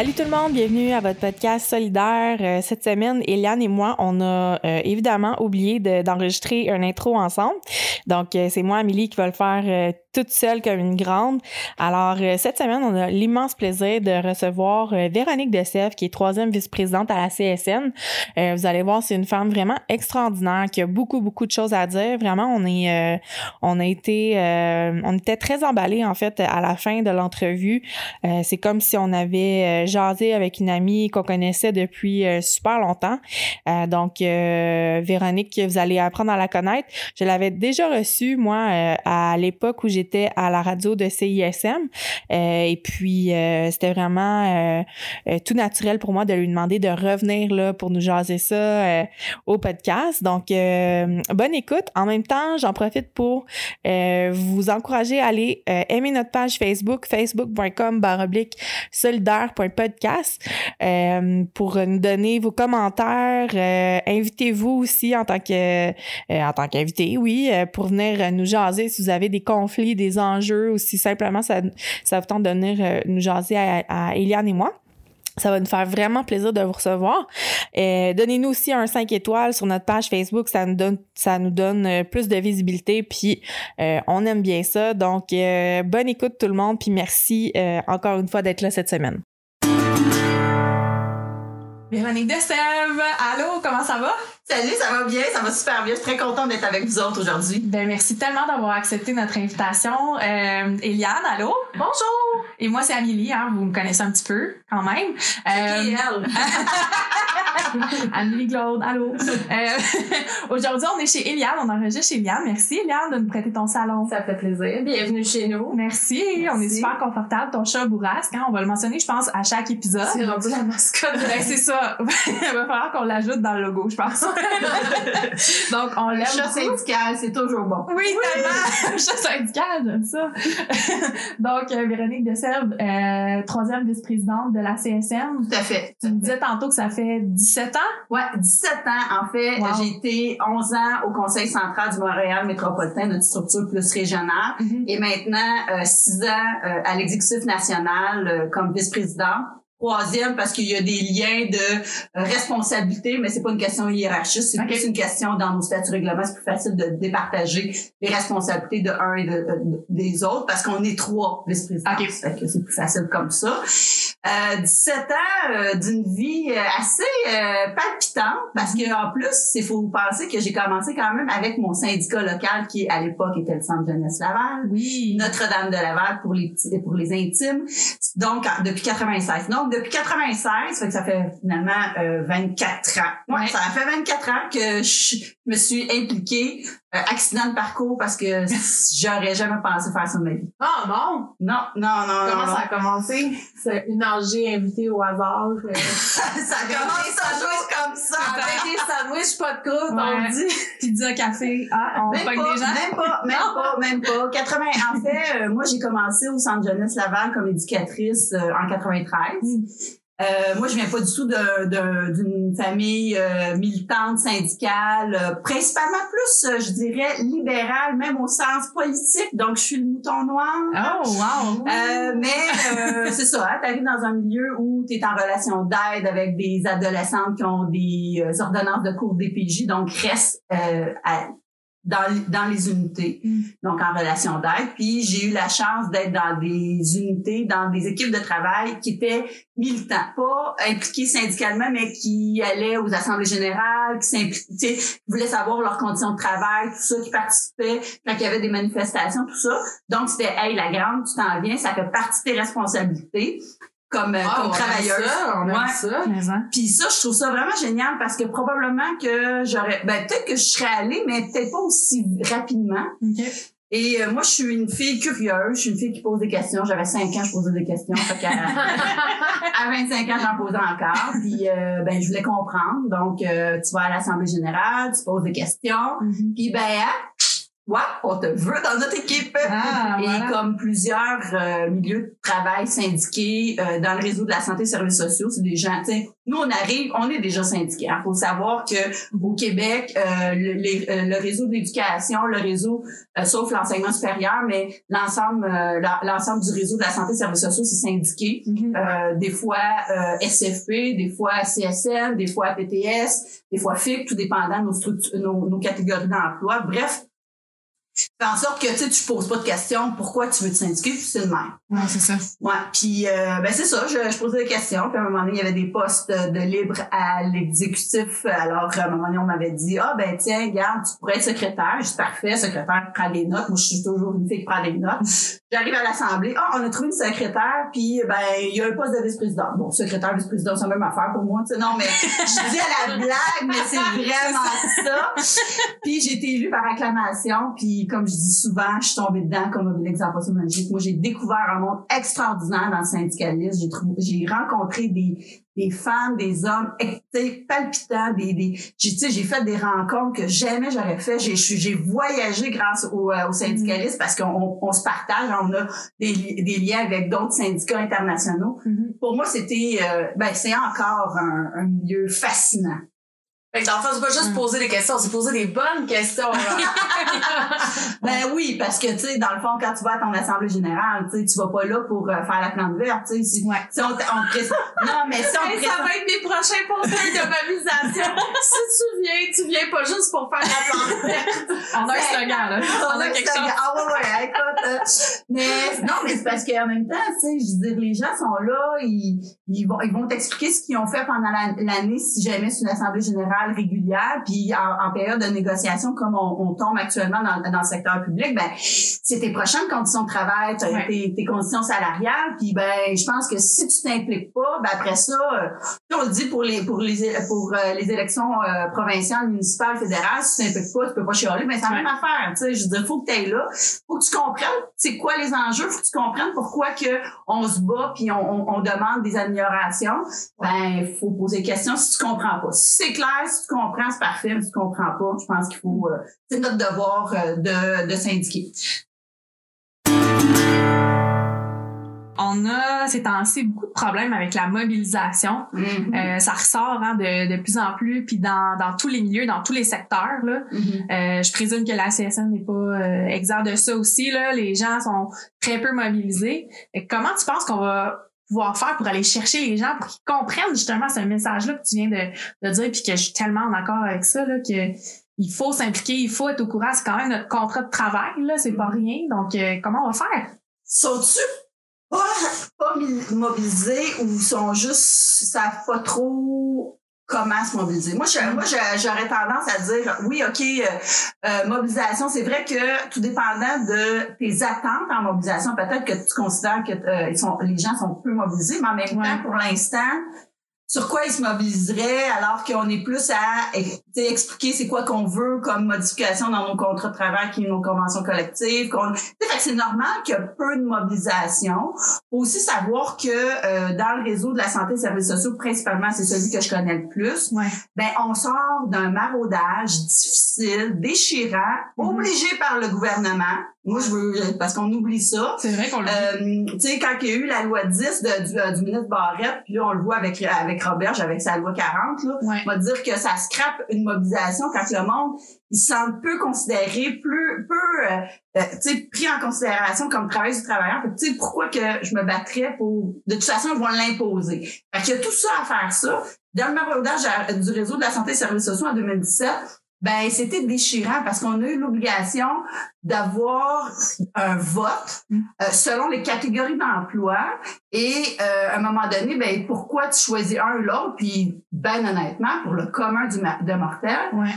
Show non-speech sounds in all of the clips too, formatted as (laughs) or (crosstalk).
Salut tout le monde, bienvenue à votre podcast solidaire. Euh, cette semaine, Eliane et moi, on a euh, évidemment oublié d'enregistrer un intro ensemble. Donc, euh, c'est moi, Amélie, qui va le faire toute seule comme une grande. Alors, cette semaine, on a l'immense plaisir de recevoir Véronique Dessèvres, qui est troisième vice-présidente à la CSN. vous allez voir, c'est une femme vraiment extraordinaire qui a beaucoup, beaucoup de choses à dire. Vraiment, on est, on a été, on était très emballés, en fait, à la fin de l'entrevue. c'est comme si on avait euh, jasé avec une amie qu'on connaissait depuis euh, super longtemps. Euh, donc, Véronique, vous allez apprendre à la connaître. Je l'avais déjà reçue, moi, à l'époque où j'étais à la radio de CISM. et puis, c'était vraiment tout naturel pour moi de lui demander de revenir là pour nous jaser ça au podcast. Donc, bonne écoute. En même temps, j'en profite pour vous encourager à aller aimer notre page Facebook, facebook.com baroblique solidaire.com podcast euh, pour nous donner vos commentaires. Euh, invitez-vous aussi en tant que euh, en tant qu'invité, oui, pour venir nous jaser si vous avez des conflits, des enjeux ou si simplement ça, ça vous tente de venir nous jaser à, Eliane et moi. Ça va nous faire vraiment plaisir de vous recevoir. Donnez-nous aussi un 5 étoiles sur notre page Facebook. Ça nous donne, ça nous donne plus de visibilité. Puis on aime bien ça. Donc, bonne écoute tout le monde. Puis merci encore une fois d'être là cette semaine. Véronique Dessève, allô, comment ça va? Salut, ça va bien, ça va super bien. Je suis très contente d'être avec vous autres aujourd'hui. Ben, merci tellement d'avoir accepté notre invitation. Euh, Eliane, allô? Bonjour! Et moi, c'est Amélie, hein, vous me connaissez un petit peu, quand même. Euh, qui elle? (laughs) Amélie Claude, allô? Euh, (laughs) aujourd'hui, on est chez Eliane, on enregistre chez Eliane. Merci, Eliane, de nous prêter ton salon. Ça fait plaisir. Bienvenue chez nous. Merci, on est super confortable. Ton chat bourrasque, hein, on va le mentionner, je pense, à chaque épisode. C'est rendu la mascotte. (laughs) Ben, c'est ça. Il va falloir qu'on l'ajoute dans le logo, je pense. (laughs) Donc, on l'aime. Chat syndical, c'est toujours bon. Oui, tellement. chat syndical, j'aime ça. (laughs) Donc, euh, Véronique Dessèvres, euh, troisième vice-présidente de la CSN. Tout à fait. Tu me disais tantôt que ça fait 17 ans? Ouais, 17 ans. En fait, j'ai été 11 ans au Conseil central du Montréal métropolitain, notre structure plus régionale. Mm-hmm. Et maintenant, 6 euh, ans à l'exécutif national comme vice-présidente. Troisième, parce qu'il y a des liens de euh, responsabilité, mais c'est pas une question hiérarchique, c'est plus une question dans nos statuts règlements, c'est plus facile de départager les responsabilités de un et de, des autres parce qu'on est trois vice-présidents. Okay. c'est plus facile comme ça. Euh, 17 ans euh, d'une vie euh, assez palpitante parce que en plus, il faut penser que j'ai commencé quand même avec mon syndicat local qui à l'époque était le Centre Jeunesse Laval, oui. Notre-Dame de Laval pour les pour les intimes. Donc depuis 96. Donc depuis 96, fait que ça fait finalement 24 euh, ans. Ouais, ça fait 24 ans que je me suis impliquée accident de parcours parce que (laughs) j'aurais jamais pensé faire ça de ma vie. Ah bon? Non, non, non. Comment ça a commencé? C'est une AG invitée au hasard. Euh. (laughs) ça a commencé ça comme ça? Avec des sandwichs, pas de croûte, on dit. (laughs) Pizza, café. Ah, on même pas, des gens? Même pas, même pas, même pas. 80, en fait, moi, j'ai commencé au Centre Jeunesse Laval comme éducatrice en 93. Euh, moi, je viens pas du tout d'une famille euh, militante, syndicale, euh, principalement plus, euh, je dirais, libérale, même au sens politique. Donc, je suis le mouton noir. Oh, wow! mais c'est ça, hein, tu arrives dans un milieu où tu es en relation d'aide avec des adolescentes qui ont des ordonnances de cours DPJ, donc reste à dans, dans les unités, mm. donc en relation d'aide. Puis j'ai eu la chance d'être dans des unités, dans des équipes de travail qui étaient militants, pas impliqués syndicalement, mais qui allaient aux assemblées générales, qui s'impliquaient, voulaient savoir leurs conditions de travail, tout ça, qui participaient quand il y avait des manifestations, tout ça. Donc c'était, hey, la grande, tu t'en viens, ça fait partie de tes responsabilités comme, euh, ah, comme travailleuse. Ça, on a ça. Puis ça, je trouve ça vraiment génial parce que probablement que j'aurais, ben peut-être que je serais allée, mais peut-être pas aussi rapidement. Et euh, moi, je suis une fille curieuse, je suis une fille qui pose des questions. J'avais 5 ans, je posais des questions. Fait (laughs) à, à 25 ans, j'en posais encore. Puis euh, ben, je voulais comprendre. Donc, tu vas à l'Assemblée générale, tu poses des questions. Mm-hmm. Puis ben, ouais, on te veut dans notre équipe. Ah, et comme plusieurs euh, milieux de travail syndiqués euh, dans le réseau de la santé et services sociaux, c'est des gens, tu sais, nous on arrive, on est déjà syndiqués. Il hein. faut savoir que au Québec, euh, le, le, réseau de l'éducation, le réseau, sauf l'enseignement supérieur, mais l'ensemble, l'ensemble du réseau de la santé et services sociaux, c'est syndiqué. Mm-hmm. des fois SFP, des fois CSN, des fois PTS, des fois FIC, tout dépendant de nos, nos, nos catégories d'emploi. Bref, Fais en sorte que tu tu poses pas de questions pourquoi tu veux te syndiquer, puis c'est le même. Ouais, c'est ça. Ouais, puis euh, ben c'est ça, je, je, posais des questions, puis à un moment donné, il y avait des postes de libre à l'exécutif. Alors à un moment donné, on m'avait dit "Ah ben tiens, regarde, tu pourrais être secrétaire." Je suis parfait, secrétaire prend des notes. Moi, je suis toujours une fille qui prend des notes. J'arrive à l'assemblée, "Ah, on a trouvé une secrétaire, puis ben il y a un poste de vice-président." Bon, secrétaire, vice-président, c'est la même affaire pour moi, tu sais. Non, mais je dis à la blague, mais c'est vraiment ça. puis j'ai été élue par acclamation, puis comme je dis souvent, je suis tombée dedans comme un exemple magique. Moi, j'ai découvert un monde extraordinaire dans le syndicalisme. J'ai rencontré des, des femmes, des hommes, (laughs) palpitants, des, des j'ai, j'ai fait des rencontres que jamais j'aurais fait. J'ai, j'ai voyagé grâce au, euh, au syndicalisme parce qu'on on se partage, on a des, des liens avec d'autres syndicats internationaux. Mm-hmm. Pour moi, c'était, euh, ben, c'est encore un, un milieu fascinant. Fait que dans le fond, c'est pas juste mm. poser des questions, c'est poser des bonnes questions. (laughs) ben oui, parce que, tu sais, dans le fond, quand tu vas à ton assemblée générale, tu sais, tu vas pas là pour euh, faire la plante verte, tu sais. Si, ouais. si on, on Non, mais si on hey, Ça va être mes prochains posters de mobilisation. (laughs) si tu viens, tu viens pas juste pour faire la plante verte. on a un slogan, là. On, a, quelque chose. Ah ouais, ouais, écoute. Euh, mais, non, mais c'est parce qu'en même temps, tu sais, je veux dire, les gens sont là, ils, ils vont, ils vont t'expliquer ce qu'ils ont fait pendant l'année si jamais c'est une assemblée générale régulière, puis en, période de négociation comme on, tombe actuellement dans, dans, le secteur public, ben c'est tes prochaines conditions de travail, tes, tes, conditions salariales, puis ben je pense que si tu t'impliques pas, ben après ça, euh, on le dit pour les pour les pour euh, les élections euh, provinciales, municipales, fédérales, si tu t'impliques pas, tu peux pas chialer, mais c'est la même affaire, tu sais, je veux dire, faut que tu ailles là, faut que tu comprennes c'est quoi les enjeux, faut que tu comprennes pourquoi que on se bat puis on, on, demande des améliorations. Ben faut poser des questions si tu comprends pas. Si c'est clair, si tu comprends, c'est parfait, mais si tu comprends pas, je pense qu'il faut, euh, c'est notre devoir euh, de, de syndiquer. on a ces temps-ci beaucoup de problèmes avec la mobilisation. Mm-hmm. euh, ça ressort hein, de, de plus en plus, puis dans, dans tous les milieux, dans tous les secteurs. Là. Mm-hmm. euh, je présume que la CSN n'est pas euh, exempt de ça aussi. Là. Les gens sont très peu mobilisés. Et comment tu penses qu'on va faire pour aller chercher les gens pour qu'ils comprennent justement ce message-là que tu viens de, de dire puis que je suis tellement en accord avec ça là que il faut s'impliquer, il faut être au courant, c'est quand même notre contrat de travail là, c'est pas rien. Donc euh, comment on va faire? Sont-tu pas, pas mobilisés ou sont juste savent pas trop comment se mobiliser. Moi, moi, j'aurais tendance à dire, oui, OK, euh, euh, mobilisation, c'est vrai que tout dépendant de tes attentes en mobilisation, peut-être que tu considères que euh, ils sont, les gens sont peu mobilisés, mais en même temps, pour l'instant, sur quoi ils se mobiliseraient alors qu'on est plus à expliquer c'est quoi qu'on veut comme modification dans nos contrats de travail qui nos conventions collectives. c'est normal qu'il y ait peu de mobilisation. Faut aussi savoir que euh, dans le réseau de la santé et des services sociaux, principalement c'est celui que je connais le plus, ouais. ben on sort d'un maraudage difficile, déchirant, mm-hmm. obligé par le gouvernement moi, je veux, parce qu'on oublie ça. C'est vrai qu'on euh, Tu sais, quand il y a eu la loi 10 de, du, euh, du ministre Barrette, puis là, on le voit avec, avec Roberge, avec sa loi 40, là, on va dire que ça scrape une mobilisation quand le monde, il se sent peu considéré, plus, peu, euh, euh, tu sais, pris en considération comme travail du travailleur. Tu sais, pourquoi que je me battrais pour, de toute façon, ils vont l'imposer? Fait qu'il y a tout ça à faire ça. Dans le maraudage du réseau de la santé et services sociaux en 2017, ben c'était déchirant parce qu'on a eu l'obligation d'avoir un vote euh, selon les catégories d'emploi et euh, à un moment donné ben pourquoi tu choisis un ou l'autre? Puis ben honnêtement pour le commun du de mortel ouais.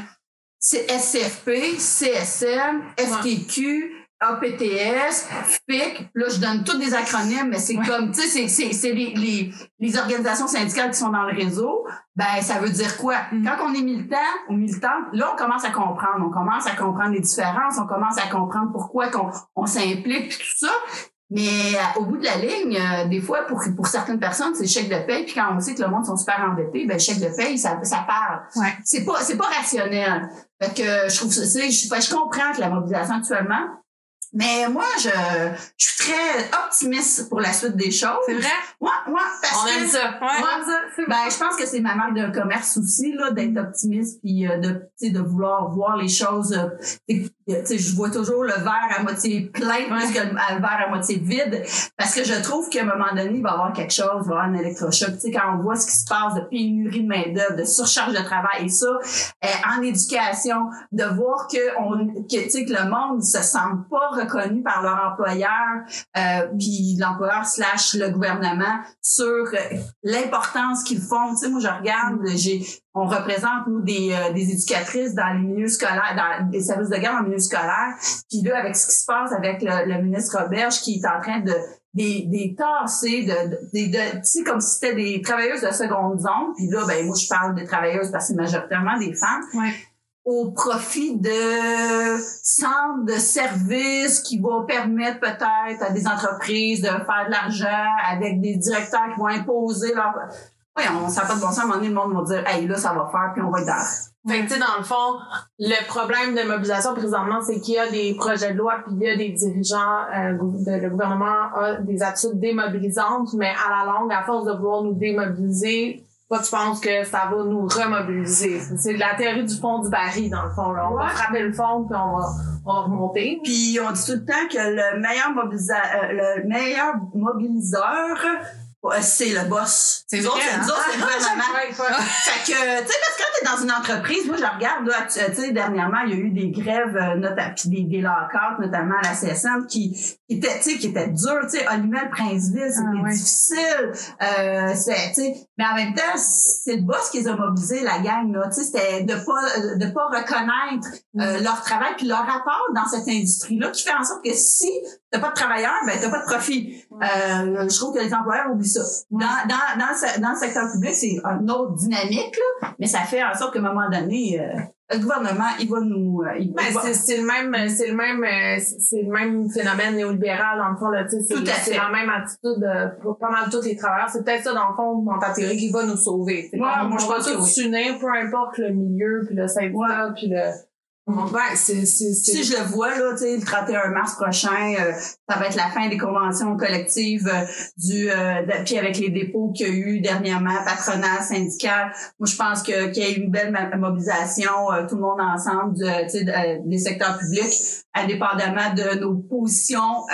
c'est SCFP, CSM, FTQ, APTS, FIC, là je donne tous des acronymes, mais c'est comme, tu sais, c'est les, les, les, organisations syndicales qui sont dans le réseau, ben ça veut dire quoi? Mm. Quand on est militant ou militante, là on commence à comprendre, on commence à comprendre les différences, on commence à comprendre pourquoi qu'on on, s'implique puis tout ça. Mais euh, au bout de la ligne, euh, des fois, pour, pour certaines personnes, c'est chèque de paye. Puis quand on sait que le monde sont super endettés, ben chèque de paye, ça, ça parle. Ouais. C'est pas, c'est pas rationnel. Fait que je trouve ça, je, je comprends que la mobilisation actuellement, mais moi, je, je suis très optimiste pour la suite des choses. C'est vrai? Ouais, ouais. Parce on aime ça. Ouais. Ben, je pense que c'est ma marque de commerce aussi, là, d'être optimiste puis euh, de, tu sais, de vouloir voir les choses. euh, je vois toujours le verre à moitié plein plus que le, le verre à moitié vide. Parce que je trouve qu'à un moment donné, il va y avoir quelque chose, il va y avoir un électrochoc. Tu sais, quand on voit ce qui se passe de pénurie de main-d'œuvre, de surcharge de travail et ça, euh, en éducation, de voir que on, que, tu sais, que le monde ne se sent pas reconnu par leur employeur, euh, puis l'employeur slash le gouvernement sur euh, l'importance qu'ils font. Tu sais, moi, je regarde, j'ai, on représente, nous, des, euh, des éducatrices dans les milieux scolaires, dans des services de garde dans les milieux scolaires. Puis là, avec ce qui se passe avec le, le ministre Roberge qui est en train de des, des tassés de, de, de, de- tu sais, comme si c'était des travailleuses de seconde zone. Puis là, ben moi, je parle des travailleuses parce que c'est majoritairement des femmes Ouais. au profit de centres de services qui vont permettre peut-être à des entreprises de faire de l'argent avec des directeurs qui vont imposer leur... Oui, on ça pas de bon sens. À un moment donné, le monde va dire « Hey, là, ça va faire, puis on va être dans... Fait que, tu sais, dans le fond, le problème de mobilisation présentement, c'est qu'il y a des projets de loi, puis il y a des dirigeants, euh, de- le gouvernement a des attitudes démobilisantes, mais à la longue, à force de vouloir nous démobiliser, toi, tu penses que ça va nous remobiliser. C'est la théorie du fond du baril, dans le fond. Là. On va frapper le fond, puis on va, on va remonter. Puis on dit tout le temps que le meilleur, mobilisa euh, le meilleur mobiliseur, c'est le boss. C'est vrai, hein? nous autres, c'est (laughs) ouais. Fait que, tu sais, parce que quand t'es dans une entreprise, moi, je regarde, là, tu sais, dernièrement, il y a eu des grèves, euh, notamment, puis des, des lockouts, notamment à la CSM, qui, qui étaient, tu sais, qui étaient durs, tu sais, Olimel, Princeville, c'était Ah, ouais. difficile, euh, c'est, tu sais, mais en même temps, c'est le boss qui les a mobilisés, la gang, là, tu sais, c'était de pas, de pas reconnaître euh, leur travail puis leur rapport dans cette industrie-là, qui fait en sorte que si t'as pas de travailleurs, ben t'as pas de profit. Euh, je trouve que les employeurs oublient ça. Dans, dans, dans, le, se- dans le secteur public, c'est une autre dynamique, là, mais ça fait en sorte qu'à un moment donné, euh, le gouvernement, il va nous... euh, il, Ben, va- c'est, c'est le même, c'est le même, euh, c'est le même phénomène néolibéral, dans le fond, là, tu sais, Tout à c'est, la même attitude euh, pour pas mal tous les travailleurs. C'est peut-être ça, dans le fond, dans ta théorie, qui va nous sauver. C'est Ouais, moi, je pense que tous oui. s'unir, peu importe le milieu, puis le syndicat, puis le... C'est, c'est, c'est... Si je le vois, là, tu sais, le 31 mars prochain, euh, ça va être la fin des conventions collectives euh, du euh, de- puis avec les dépôts qu'il y a eu dernièrement, patronat, syndical. Moi, je pense que qu'il y ait une belle mobilisation, euh, tout le monde ensemble, sais, de- euh, des secteurs publics, indépendamment de nos positions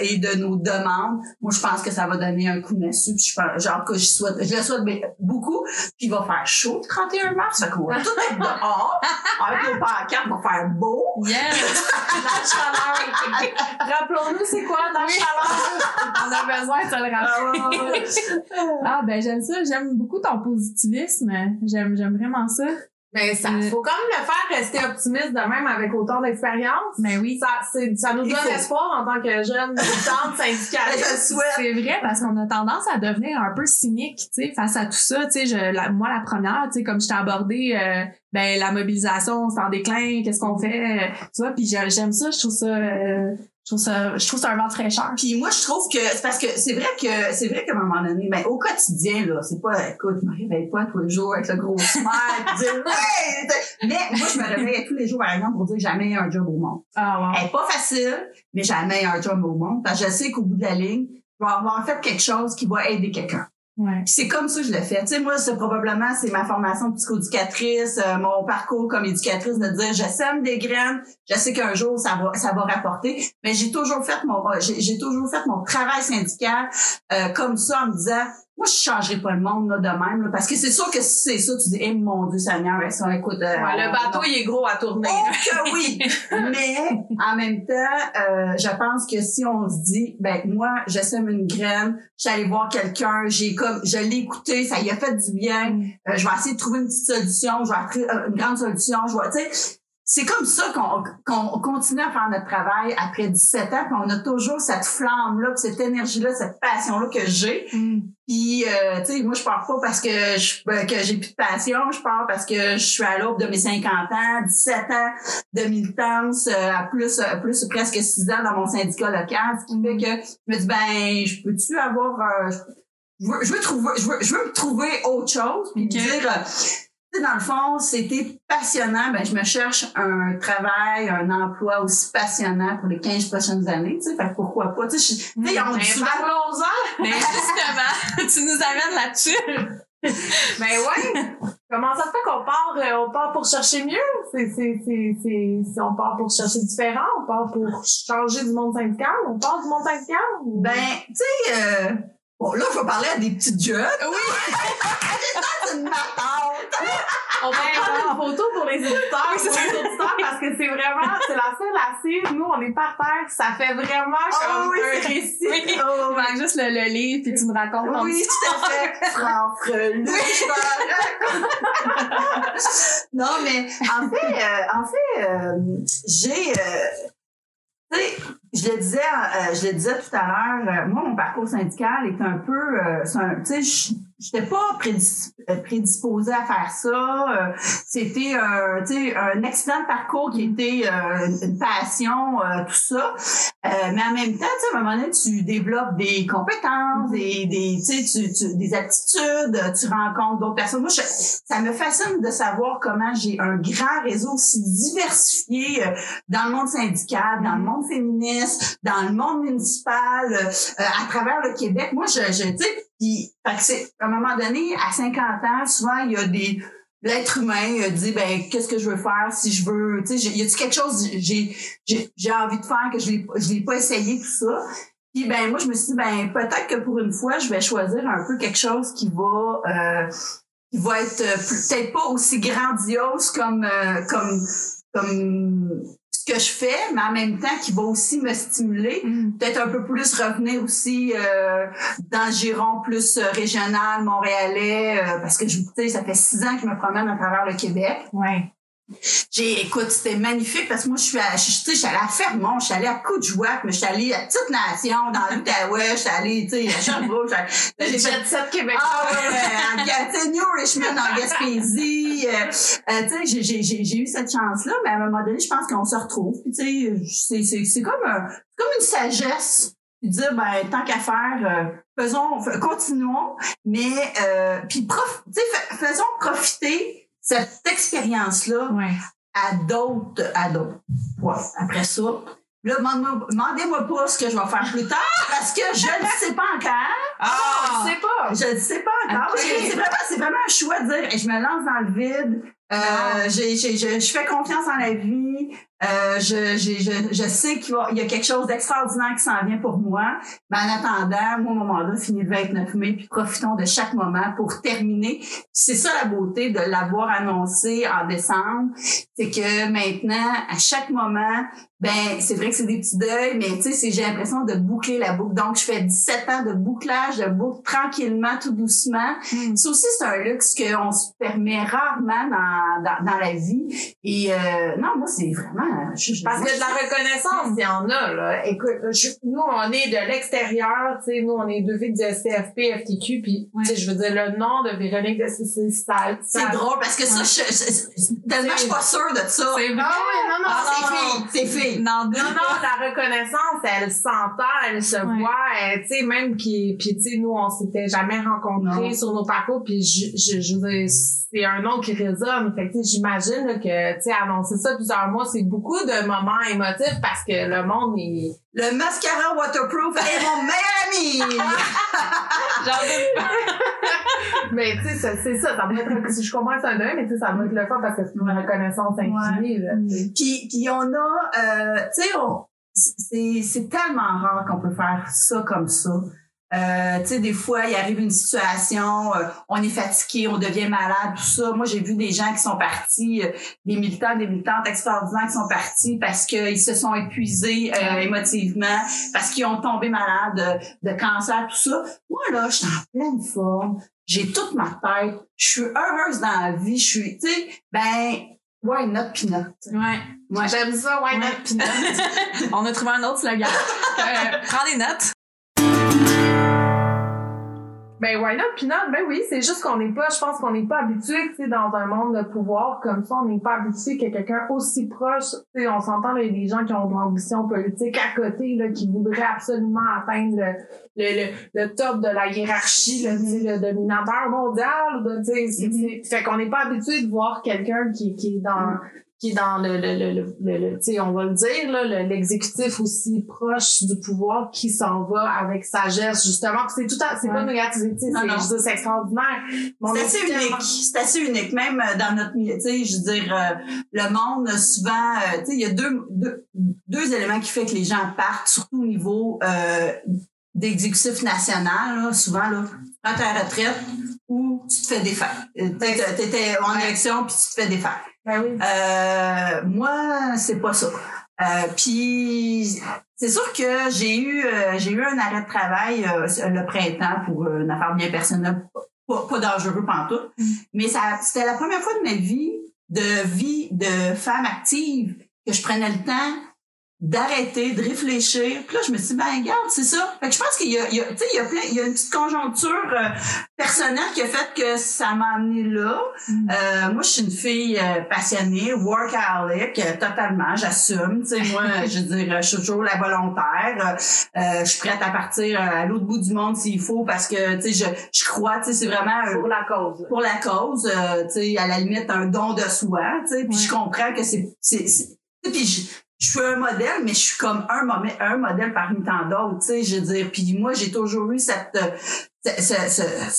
et de nos demandes. Moi, je pense que ça va donner un coup de massue. Puis je genre que je souhaite, je le souhaite be- beaucoup. Puis il va faire chaud le 31 mars, fait tout être dehors avec nos pancartes, va faire beau. Yes! (laughs) la chaleur. Rappelons-nous, c'est quoi la chaleur? (laughs) On a besoin de se le rappeler. Ah, ben, j'aime ça. J'aime beaucoup ton positivisme. J'aime, j'aime vraiment ça. Mais ça, Euh, faut quand même le faire rester optimiste de même avec autant d'expérience. Ben oui. Ça, c'est, ça nous donne faut. espoir en tant que jeune militante (laughs) Je le syndicaliste. souhaite. C'est vrai parce qu'on a tendance à devenir un peu cynique, tu sais, face à tout ça. Tu sais, je, la- moi la première, tu sais, comme je t'ai abordé, euh, ben la mobilisation c'est en déclin, qu'est-ce qu'on fait, euh, tu vois. Puis j'aime ça, je trouve ça, euh, je trouve ça, je trouve ça un vent de fraîcheur. Puis moi, je trouve que c'est parce que c'est vrai que c'est vrai qu'à un moment donné, mais au quotidien là, c'est pas, écoute, je me réveille pas tous les jours avec le gros smile, dire (laughs) ouais. Mais moi, je me réveille tous les jours par exemple pour dire jamais un job au monde. Ah Elle est pas facile, mais jamais un job au monde. Parce que je sais qu'au bout de la ligne, je vais avoir fait quelque chose qui va aider quelqu'un. Ouais. C'est comme ça que je le fais. Tu sais, moi, c'est probablement, c'est ma formation psychoéducatrice, euh, mon parcours comme éducatrice de dire, je sème des graines, je sais qu'un jour, ça va, ça va rapporter. Mais j'ai toujours fait mon, j'ai toujours fait mon travail syndical, euh, comme ça, en me disant, moi, je changerai pas le monde, là, de même, là, parce que c'est sûr que si c'est ça, tu dis, eh, mon Dieu Seigneur, ouais, ça, écoute, euh, Ouais, le bateau, il est gros à tourner. Oh que oui! (laughs) Mais en même temps, euh, je pense que si on se dit, ben moi, je sème une graine, je suis allée voir quelqu'un, j'ai comme, je l'ai écouté, ça y a fait du bien, euh, je vais essayer de trouver une petite solution, je vais trouver euh, une grande solution, je vais, tu sais, c'est comme ça qu'on qu'on continue à faire notre travail après 17 ans, puis on a toujours cette flamme-là, cette énergie-là, cette passion-là que j'ai. Mm. Puis, euh, tu sais, moi, je pars pas parce que je ben, que j'ai plus de passion. Je pars parce que je suis à l'aube de mes 50 ans, 17 ans de militance, euh, à plus, euh, plus presque 6 ans dans mon syndicat local. Ce qui fait que je me dis, ben, je peux-tu avoir... je, veux, je, veux, trouver, je, veux, je veux me trouver autre chose. Puis dire dans le fond, c'était passionnant. Ben, je me cherche un travail, un emploi aussi passionnant pour les 15 prochaines années. Tu sais, fait pourquoi pas? Tu sais, on dit parlons-en! Mais justement, (laughs) tu nous amènes là-dessus. Mais ouais! Comment ça se fait qu'on part, euh, on part pour chercher mieux? C'est, c'est, c'est, c'est, on part pour chercher différent? On part pour changer du monde syndical? On part du monde syndical? Ben, tu sais, euh, Bon, là, je vais parler à des petites jeunes. Oui! (laughs) c'est une matante! On va prendre une photo pour les auditeurs, pour les auditeurs, parce que c'est vraiment, c'est la seule assise. Nous, on est par terre. Ça fait vraiment oh, comme oui, un récit. Oui. Oh, on juste le, le livre, puis tu me racontes ton Oui, tout à fait. (laughs) Franfrelu, je Non, mais en fait, euh, en fait, euh, j'ai, euh, tu sais, je le disais, euh, je le disais tout à l'heure, euh, moi, mon parcours syndical est un peu, euh, tu sais, j'étais pas prédisposée à faire ça. C'était un, un accident de parcours qui était une passion, tout ça. mais en même temps, à un moment donné, tu développes des compétences, des, des, tu, tu, des attitudes, tu rencontres d'autres personnes. Moi, ça me fascine de savoir comment j'ai un grand réseau aussi diversifié dans le monde syndical, dans le monde féministe dans le monde municipal, euh, à travers le Québec. Moi, je, je puis, à un moment donné, à 50 ans, souvent, il y a des l'être humain dit ben qu'est-ce que je veux faire si je veux tu sais y a-tu quelque chose j'ai j'ai envie de faire que je l'ai l'ai pas essayé tout ça puis ben moi je me suis dit ben peut-être que pour une fois je vais choisir un peu quelque chose qui va euh, qui va être peut-être pas aussi grandiose euh, comme comme que je fais, mais en même temps qui va aussi me stimuler, mm. peut-être un peu plus revenir aussi euh, dans le giron plus euh, régional, montréalais, euh, parce que je, ça fait six ans que je me promène à travers le Québec. Ouais. J'ai, écoute, c'était magnifique parce que moi, je suis, à, je, je suis allée à Fermont, je suis allée à Coudjouac, mais je suis allée à Petite Nation, dans l'Outaouais, je suis allée, tu sais, à Sherbrooke. J'ai fait sept Québec. Ah ouais, à New Richmond, en Gaspésie. Euh, euh, tu sais, j'ai, j'ai, j'ai eu cette chance-là, mais à un moment donné, je pense qu'on se retrouve. Puis, tu sais, c'est, c'est, c'est comme, un, comme une sagesse. Puis dire, ben, tant qu'à faire, euh, faisons, continuons, mais, euh, puis prof, tu sais, faisons profiter cette expérience-là à d'autres. Ouais. Après ça, là, demandez-moi pas ce que je vais faire plus tard parce que je ne sais pas encore. Ah, je sais pas. Je ne sais pas encore. C'est vraiment, un choix de dire, je me lance dans le vide. Euh, ah. je fais confiance en la vie. Euh, je, je, je, sais qu'il y a quelque chose d'extraordinaire qui s'en vient pour moi. Mais en attendant, moi, mon mandat finit le 29 mai, puis profitons de chaque moment pour terminer. C'est ça la beauté de l'avoir annoncé en décembre. C'est que maintenant, à chaque moment, ben c'est vrai que c'est des petits deuils, mais tu sais, j'ai l'impression de boucler la boucle. Donc, je fais 17 ans de bouclage, de boucle tranquillement, tout doucement. Hmm. Ça aussi, c'est un luxe qu'on se permet rarement dans, dans, dans la vie. Et euh, non, moi, c'est vraiment parce que de la reconnaissance, il y en a, là. Écoute, nous, on est de l'extérieur, tu sais, nous, on est deux filles du SCFP, FTQ, puis, tu sais, je veux dire, le nom de Véronique de c'est C'est drôle, parce que ça, je, je, tellement je suis pas sûre de ça. C'est vrai. Ah, non, non, ah, c'est fille, c'est fille. Non, non, non, (laughs) la reconnaissance, elle s'entend, elle se voit, tu sais, même qui, puis, tu sais, nous, on s'était jamais rencontrés sur nos parcours, puis je, je, je veux c'est un nom qui résonne. Fait que, j'imagine que, tu sais, annoncer ça plusieurs mois, c'est beaucoup de moments émotifs parce que le monde est... Le mascara waterproof est mon meilleur ami! J'en doute pas. (laughs) mais, tu sais, c'est ça. Ça doit être, si je comprends ça un mais tu sais, ça doit être le fun parce que c'est une reconnaissance infinie, là. Puis, puis on a, euh, tu sais, c'est tellement rare qu'on peut faire ça comme ça. Euh, tu sais, des fois, il arrive une situation, euh, on est fatigué, on devient malade, tout ça. Moi, j'ai vu des gens qui sont partis, euh, des militants, des militantes extraordinaires qui sont partis parce qu'ils se sont épuisés émotivement, parce qu'ils ont tombé malades de, cancer, tout ça. Moi, là, je suis en pleine forme, j'ai toute ma tête, je suis heureuse dans la vie, je suis, tu sais, ben, why not peanut? Ouais. Moi, j'aime ça, why not peanut? (laughs) on a trouvé un autre slogan. prends des notes. Ben why not? Puis non, ben oui, c'est juste qu'on n'est pas, je pense qu'on n'est pas habitué, tu sais, dans un monde de pouvoir comme ça, on n'est pas habitué que quelqu'un aussi proche, tu sais, on s'entend, là, il y a des gens qui ont de l'ambition politique à côté, là, qui voudraient absolument atteindre le, le, le, top de la hiérarchie, là, tu sais, le dominateur mondial, tu sais, mm-hmm. fait qu'on n'est pas habitué de voir quelqu'un qui, qui est dans, qui est dans le, le, le, le, tu sais, on va le dire, là, l'exécutif aussi proche du pouvoir qui s'en va avec sagesse, justement. c'est tout c'est pas négatif, c'est, c'est extraordinaire. C'est assez unique. C'est assez unique. Même euh, dans notre milieu, tu sais, je veux dire, euh, le monde, souvent, euh, tu sais, il y a deux, deux, deux éléments qui fait que les gens partent, surtout au niveau euh, d'exécutif national, là, souvent, là, prends ta retraite ou tu te fais défaire. T'étais en élection puis tu te fais défaire. Ben oui. Euh, moi, c'est pas ça. Euh, puis c'est sûr que j'ai eu euh, j'ai eu un arrêt de travail euh, le printemps pour une affaire bien personnelle, pas, pas dangereux pantoute. Mm. Mais ça c'était la première fois de ma vie de vie de femme active que je prenais le temps d'arrêter, de réfléchir. Puis là, je me suis dit, ben, regarde, c'est ça. Fait que je pense qu'il y a, il y a, tu sais, il y a plein, il y a une petite conjoncture euh, personnelle qui a fait que ça m'a amené là. Mm. Euh, moi, je suis une fille euh, passionnée, workaholic, euh, totalement, j'assume. Tu sais, moi, (laughs) je veux dire, je suis toujours la volontaire. je suis prête à partir à l'autre bout du monde s'il faut parce que, tu sais, je, je crois, tu sais, c'est vraiment... pour la cause. Pour la cause, tu sais, à la limite, un don de soi, tu sais. Puis je comprends que c'est... c'est, puis je suis un modèle, mais je suis comme un, modèle parmi tant d'autres, tu sais, je veux dire. Puis moi, j'ai toujours eu cette, cette,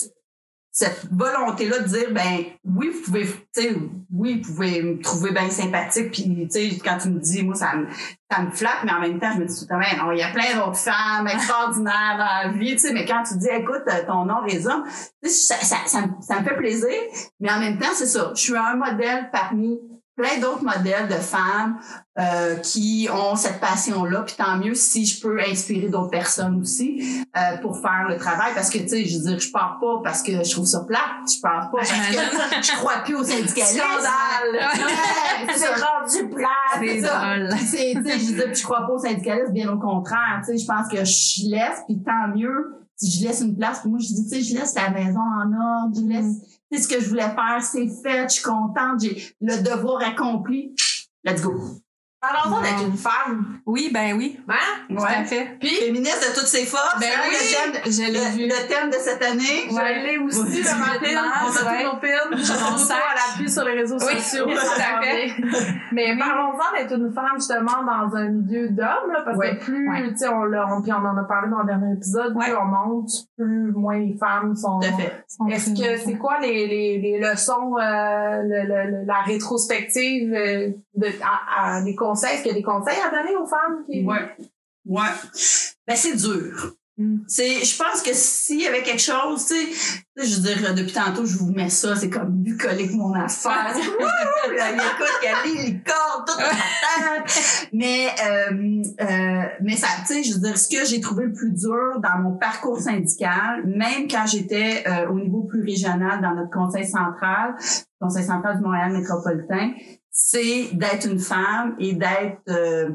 cette, volonté-là de dire, ben oui, vous pouvez, tu sais, oui, vous pouvez me trouver bien sympathique, puis tu sais, quand tu me dis, moi, ça me, ça me flatte, mais en même temps, je me dis tout le temps, il y a plein d'autres femmes extraordinaires dans la vie, tu sais, mais quand tu dis, écoute, ton nom résonne, ça, ça, ça, ça me fait plaisir, mais en même temps, c'est ça, je suis un modèle parmi plein d'autres modèles de femmes euh, qui ont cette passion-là. Puis tant mieux si je peux inspirer d'autres personnes aussi euh, pour faire le travail. Parce que, tu sais, je veux dire, je pars pas parce que je trouve ça plate. Je pars pas parce que je crois plus au syndicalisme. c'est rendu plate. C'est tu sais, je veux dire, je crois pas au syndicalisme, bien au contraire. Tu sais, je pense que je laisse, puis tant mieux si je laisse une place. Moi, je dis, tu sais, je laisse la maison en ordre, je laisse c'est ce que je voulais faire, c'est fait, je suis contente, j'ai le devoir accompli. Let's go. Parlons-en d'être une femme. Oui, ben oui. Hein? Tout à fait. Puis, féministe de toutes ses forces. Ben oui, le, thème, le, vu. le thème de cette année. Je l'ai aussi, oui. le matin. On a tous nos pins. On sort à l'appui sur les réseaux sociaux. Oui, tout à fait. (laughs) Mais parlons-en d'être une femme, justement, dans un milieu d'hommes, parce que plus, tu sais, on, on, puis on en a parlé dans le dernier épisode, plus on monte, plus moins les femmes sont... Tout à fait. Est-ce que, c'est quoi les, les, les leçons, euh, le, le, la rétrospective euh, de, à, à des conseils? Est-ce qu'il y a des conseils à donner aux femmes? Qui... Ouais. Ouais. Ben, c'est dur. Mm. C'est, je pense que s'il y avait quelque chose, tu sais, je veux dire, depuis tantôt, je vous mets ça, c'est comme bucolique mon affaire. (laughs) écoute, qu'elle les cordes, tout Mais, euh, euh, mais ça, tu sais, je veux dire, ce que j'ai trouvé le plus dur dans mon parcours syndical, même quand j'étais euh, au niveau plus régional dans notre conseil central, conseil central du Montréal métropolitain, c'est d'être une femme et d'être euh,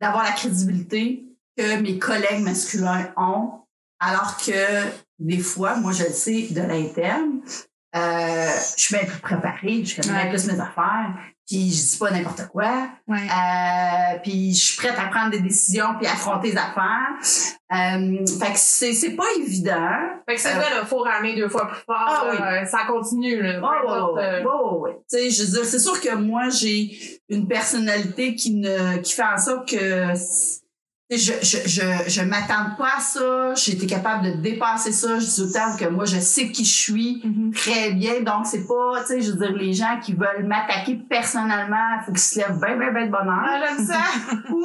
d'avoir la crédibilité que mes collègues masculins ont, alors que des fois, moi je le sais de l'interne, euh, je suis bien plus préparée, je connais plus mes affaires, puis je dis pas n'importe quoi. Euh, puis je suis prête à prendre des décisions puis affronter les affaires. Euh, fait que c'est, c'est pas évident. Fait que c'est vrai, il faut ramer deux fois plus fort. Ah, oui. ça continue. Là, oh, oh, Tu sais, je veux dire, c'est sûr que moi, j'ai une personnalité qui ne qui fait en sorte que je, je, je, je m'attends pas à ça. J'ai été capable de dépasser ça. Je dis autant que moi, je sais qui je suis mm-hmm. très bien. Donc, c'est pas, tu sais, je veux dire, les gens qui veulent m'attaquer personnellement, faut qu'ils se lèvent bien, bien, bien de bonheur. Ah, ça. (laughs) ou,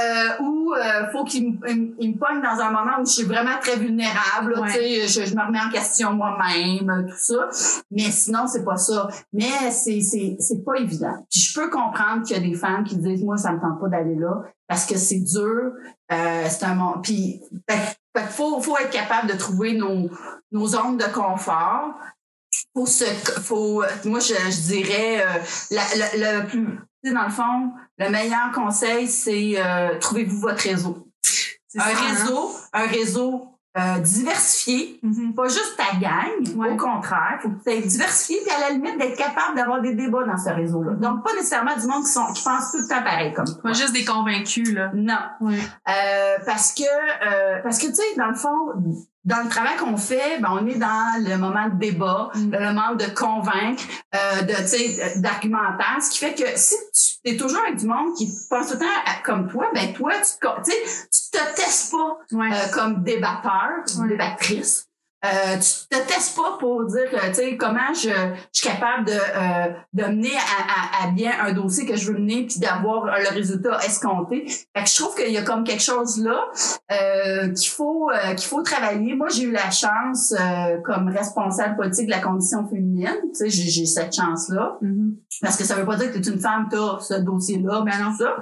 euh, ou, euh, faut qu'ils me pognent dans un moment où je suis vraiment très vulnérable. Tu sais, je, je me remets en question moi-même, tout ça. Mais sinon, c'est pas ça. Mais c'est, c'est, c'est pas évident. Puis je peux comprendre qu'il y a des femmes qui disent, moi, ça me tente pas d'aller là parce que c'est dur. Euh, c'est un monde. Puis, faut, faut être capable de trouver nos, nos zones de confort. Faut se, faut, moi, je, je dirais, euh, la, le plus, dans le fond, le meilleur conseil, c'est euh, trouvez-vous votre réseau. Un hein? réseau, un réseau euh, diversifier, mm-hmm. pas juste ta gang, au contraire, faut que tu diversifié, puis à la limite d'être capable d'avoir des débats dans ce réseau-là. Donc pas nécessairement du monde qui sont qui pense tout le temps pareil comme toi. Pas juste des convaincus là. Non. Euh, parce que euh, parce que tu sais dans le fond dans le travail qu'on fait, ben, on est dans le moment de débat, mm. le moment de convaincre, euh, de, tu sais, d'argumentaire, ce qui fait que si tu es toujours avec du monde qui pense tout le temps comme toi, ben toi, tu, tu te testes pas euh, comme débatteur, ou débattrice. Euh, tu te testes pas pour dire tu sais comment je, je, suis capable de euh, de mener à, à, bien un dossier que je veux mener puis d'avoir le résultat escompté. Fait que je trouve qu'il y a comme quelque chose là euh, qu'il faut euh, qu'il faut travailler. Moi, j'ai eu la chance euh, comme responsable politique de la condition féminine, tu sais j'ai cette chance là. Mm-hmm. Parce que ça veut pas dire que tu es une femme, tu as ce dossier là, ben non ça.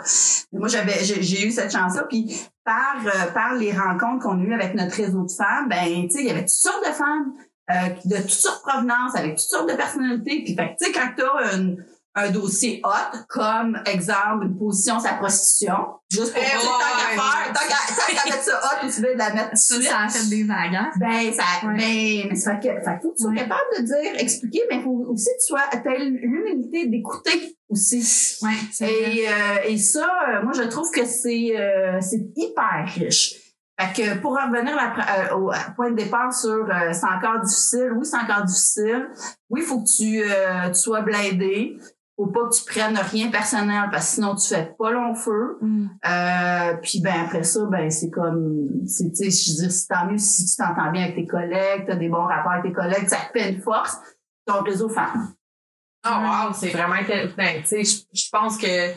Mais moi j'avais j'ai eu cette chance là puis par euh, par les rencontres qu'on a eues avec notre réseau de femmes, ben tu sais, il y avait toutes sortes de femmes euh, de toutes sortes de provenances, avec toutes sortes de personnalités. Puis fait tu sais, quand t'as un, un dossier hot, comme exemple une position sur la prostitution, juste pour eh, tant qu'à faire, tant qu'à mettre ça hot, tu veux de la mettre ça, ça a fait des vagues, hein? Ben, ça, ben, mais ça fait que, faut que tu sois capable de dire, expliquer, mais faut aussi que tu sois, t'as l'humilité d'écouter aussi. Ouais, et, euh, et ça, euh, moi, je trouve que c'est, euh, c'est hyper riche. Fait que pour revenir euh, au point de départ sur c'est encore difficile, oui, c'est encore difficile. Oui, il faut que tu, tu sois blindé faut pas que tu prennes rien personnel parce que sinon tu fais pas long feu. Mm. Puis ben après ça, ben c'est comme c'est tu sais, je veux dire, c'est tant mieux si tu t'entends bien avec tes collègues, tu as des bons rapports avec tes collègues, ça te fait une force. Ton réseau Oh wow, c'est vraiment ben, tu sais, je pense que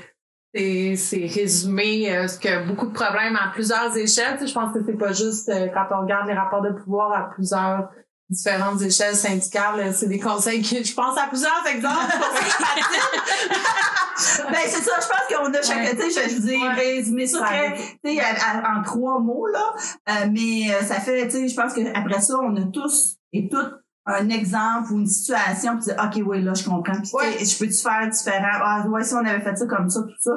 c'est c'est résumé euh, ce que beaucoup de problèmes à plusieurs échelles. Je pense que c'est pas juste euh, quand on regarde les rapports de pouvoir à plusieurs différentes échelles syndicales. C'est des conseils que je pense à plusieurs exemples. (laughs) ben, c'est ça, je pense qu'on a chacun, tu sais, je vous ai résumé ça très, tu sais, en trois mots, là. Euh, mais euh, ça fait, tu sais, je pense qu'après ça, on a tous et toutes un exemple ou une situation puis dire OK oui là je comprends. Puis je peux tu faire différent? Ah ouais si on avait fait ça comme ça tout ça.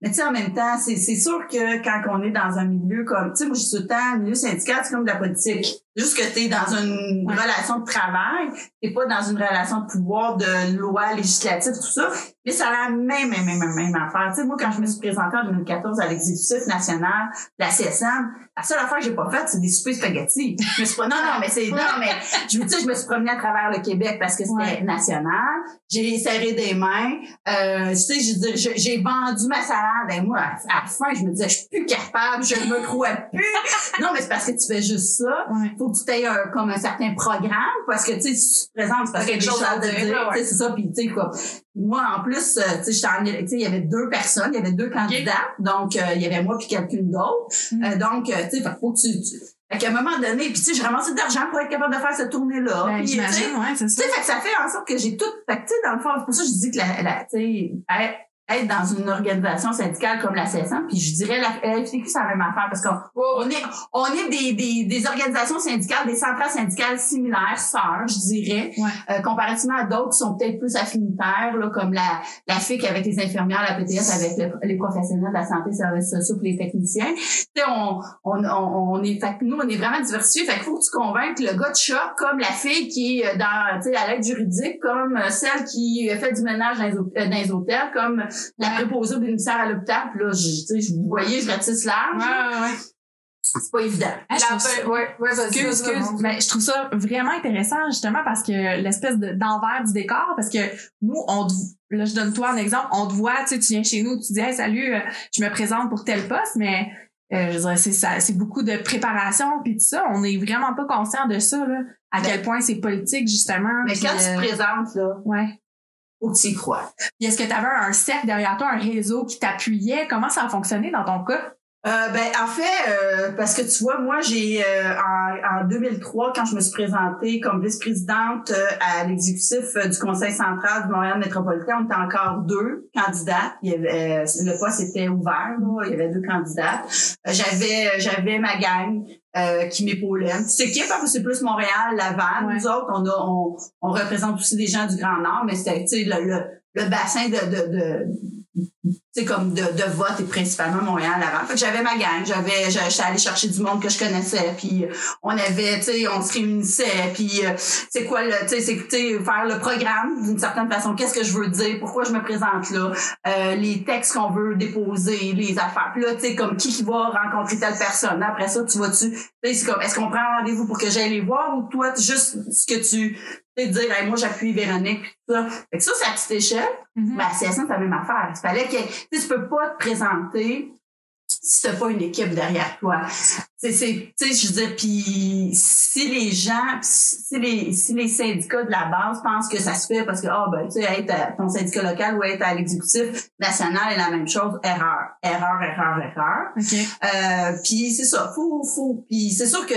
Mais tu sais en même temps c'est c'est sûr que quand on est dans un milieu comme tu sais moi je suis tout le temps milieu syndical c'est comme de la politique Juste que tu es dans une relation de travail, t'es pas dans une relation de pouvoir, de loi législative, tout ça. Mais ça a la même, même, même, même affaire. Tu sais, moi, quand je me suis présentée en 2014 à l'exécutif national de la CSM, la seule affaire que j'ai pas faite, c'est des soupers spaghettis. Je me suis pas, non, non, mais c'est, non, mais, je veux dire, je me suis promenée à travers le Québec parce que c'était national. J'ai serré des mains. Euh, tu sais, j'ai vendu ma salade. Et moi, à, la fin, je me disais, je suis plus capable, je me crois plus. non, mais c'est parce que tu fais juste ça faut que tu aies un, comme un certain programme parce que tu sais si tu te présentes parce que quelque chose à dire, dire c'est ça puis tu sais quoi moi en plus euh, tu sais tu sais il y avait deux personnes il y avait deux candidats donc euh, il y avait moi puis quelqu'un d'autre mm. euh, donc tu sais faut que tu, tu fait qu'à un moment donné, puis tu sais, j'ai ramassé de l'argent pour être capable de faire cette tournée-là. Ben, j'imagine, ouais, c'est ça. Tu sais, fait que ça fait en sorte que j'ai tout, fait que tu sais, dans le fond, c'est pour ça que je dis que la, la tu sais, être dans une organisation syndicale comme la CSM, puis je dirais la FTQ, c'est la même affaire parce qu'on on est on est des, des, des, organisations syndicales, des centrales syndicales similaires, sœurs, je dirais, euh, comparativement à d'autres qui sont peut-être plus affinitaires, là, comme la, la FIC avec les infirmières, la PTS avec les professionnels de la santé, services sociaux, les techniciens. Tu on, on, on, est, fait nous, on est vraiment diversifiés. Fait qu'il faut que tu convainques le gars de shop comme la fille qui est dans, tu sais, à l'aide juridique, comme celle qui fait du ménage dans les, dans les hôtels, comme la préposée au bénéficiaire à l'hôpital, puis là, je, tu sais, je, vous voyez, je ratisse large. Ouais, ouais. C'est pas évident. Ah, je, ouais, ouais, excuse, excuse. Mais je trouve ça vraiment intéressant, justement, parce que l'espèce d'envers du décor, parce que nous, on là, je donne toi un exemple, on te voit, tu sais, tu viens chez nous, tu dis, hey, salut, euh, je me présente pour tel poste, mais euh, je dirais, c'est ça, c'est beaucoup de préparation puis tout ça. On est vraiment pas conscient de ça, là. À quel point c'est politique, justement. Mais quand tu te euh, présentes, là. Ouais ou y crois. est-ce que tu avais un cercle derrière toi, un réseau qui t'appuyait? Comment ça a fonctionné dans ton cas? Euh, ben en fait euh, parce que tu vois moi j'ai euh, en, en 2003 quand je me suis présentée comme vice-présidente à l'exécutif du Conseil central du Montréal métropolitain on était encore deux candidats il y avait le poste était ouvert il y avait deux candidats j'avais j'avais ma gang qui m'épaulait. C'est qui parce que c'est plus Montréal Laval. Nous autres on a on, on représente aussi des gens du Grand Nord mais c'était tu sais le, le, le bassin de, de, de c'est comme de, de vote et principalement Montréal avant. J'avais ma gang, j'avais j'étais allée chercher du monde que je connaissais puis on avait tu sais on se réunissait puis euh, c'est quoi le tu sais c'est faire le programme d'une certaine façon, qu'est-ce que je veux dire, pourquoi je me présente là, euh, les textes qu'on veut déposer, les affaires. Puis là tu sais comme qui va rencontrer telle personne? Après ça tu vas-tu c'est comme est-ce qu'on prend rendez-vous pour que j'aille les voir ou toi juste ce que tu dire moi j'appuie Véronique puis tout ça. Fait que ça, c'est à petite échelle. Mm -hmm. Ben, c'est la même affaire. Il fallait que tu peux pas te présenter si t'as pas une équipe derrière toi. Tu sais, je veux dire, puis si les gens, si les, si les syndicats de la base pensent que ça se fait parce que, ah, oh, ben, tu sais, être à ton syndicat local ou être à l'exécutif national est la même chose, erreur, erreur, erreur, erreur. Okay. Euh, puis c'est ça, faut, faut, puis c'est sûr que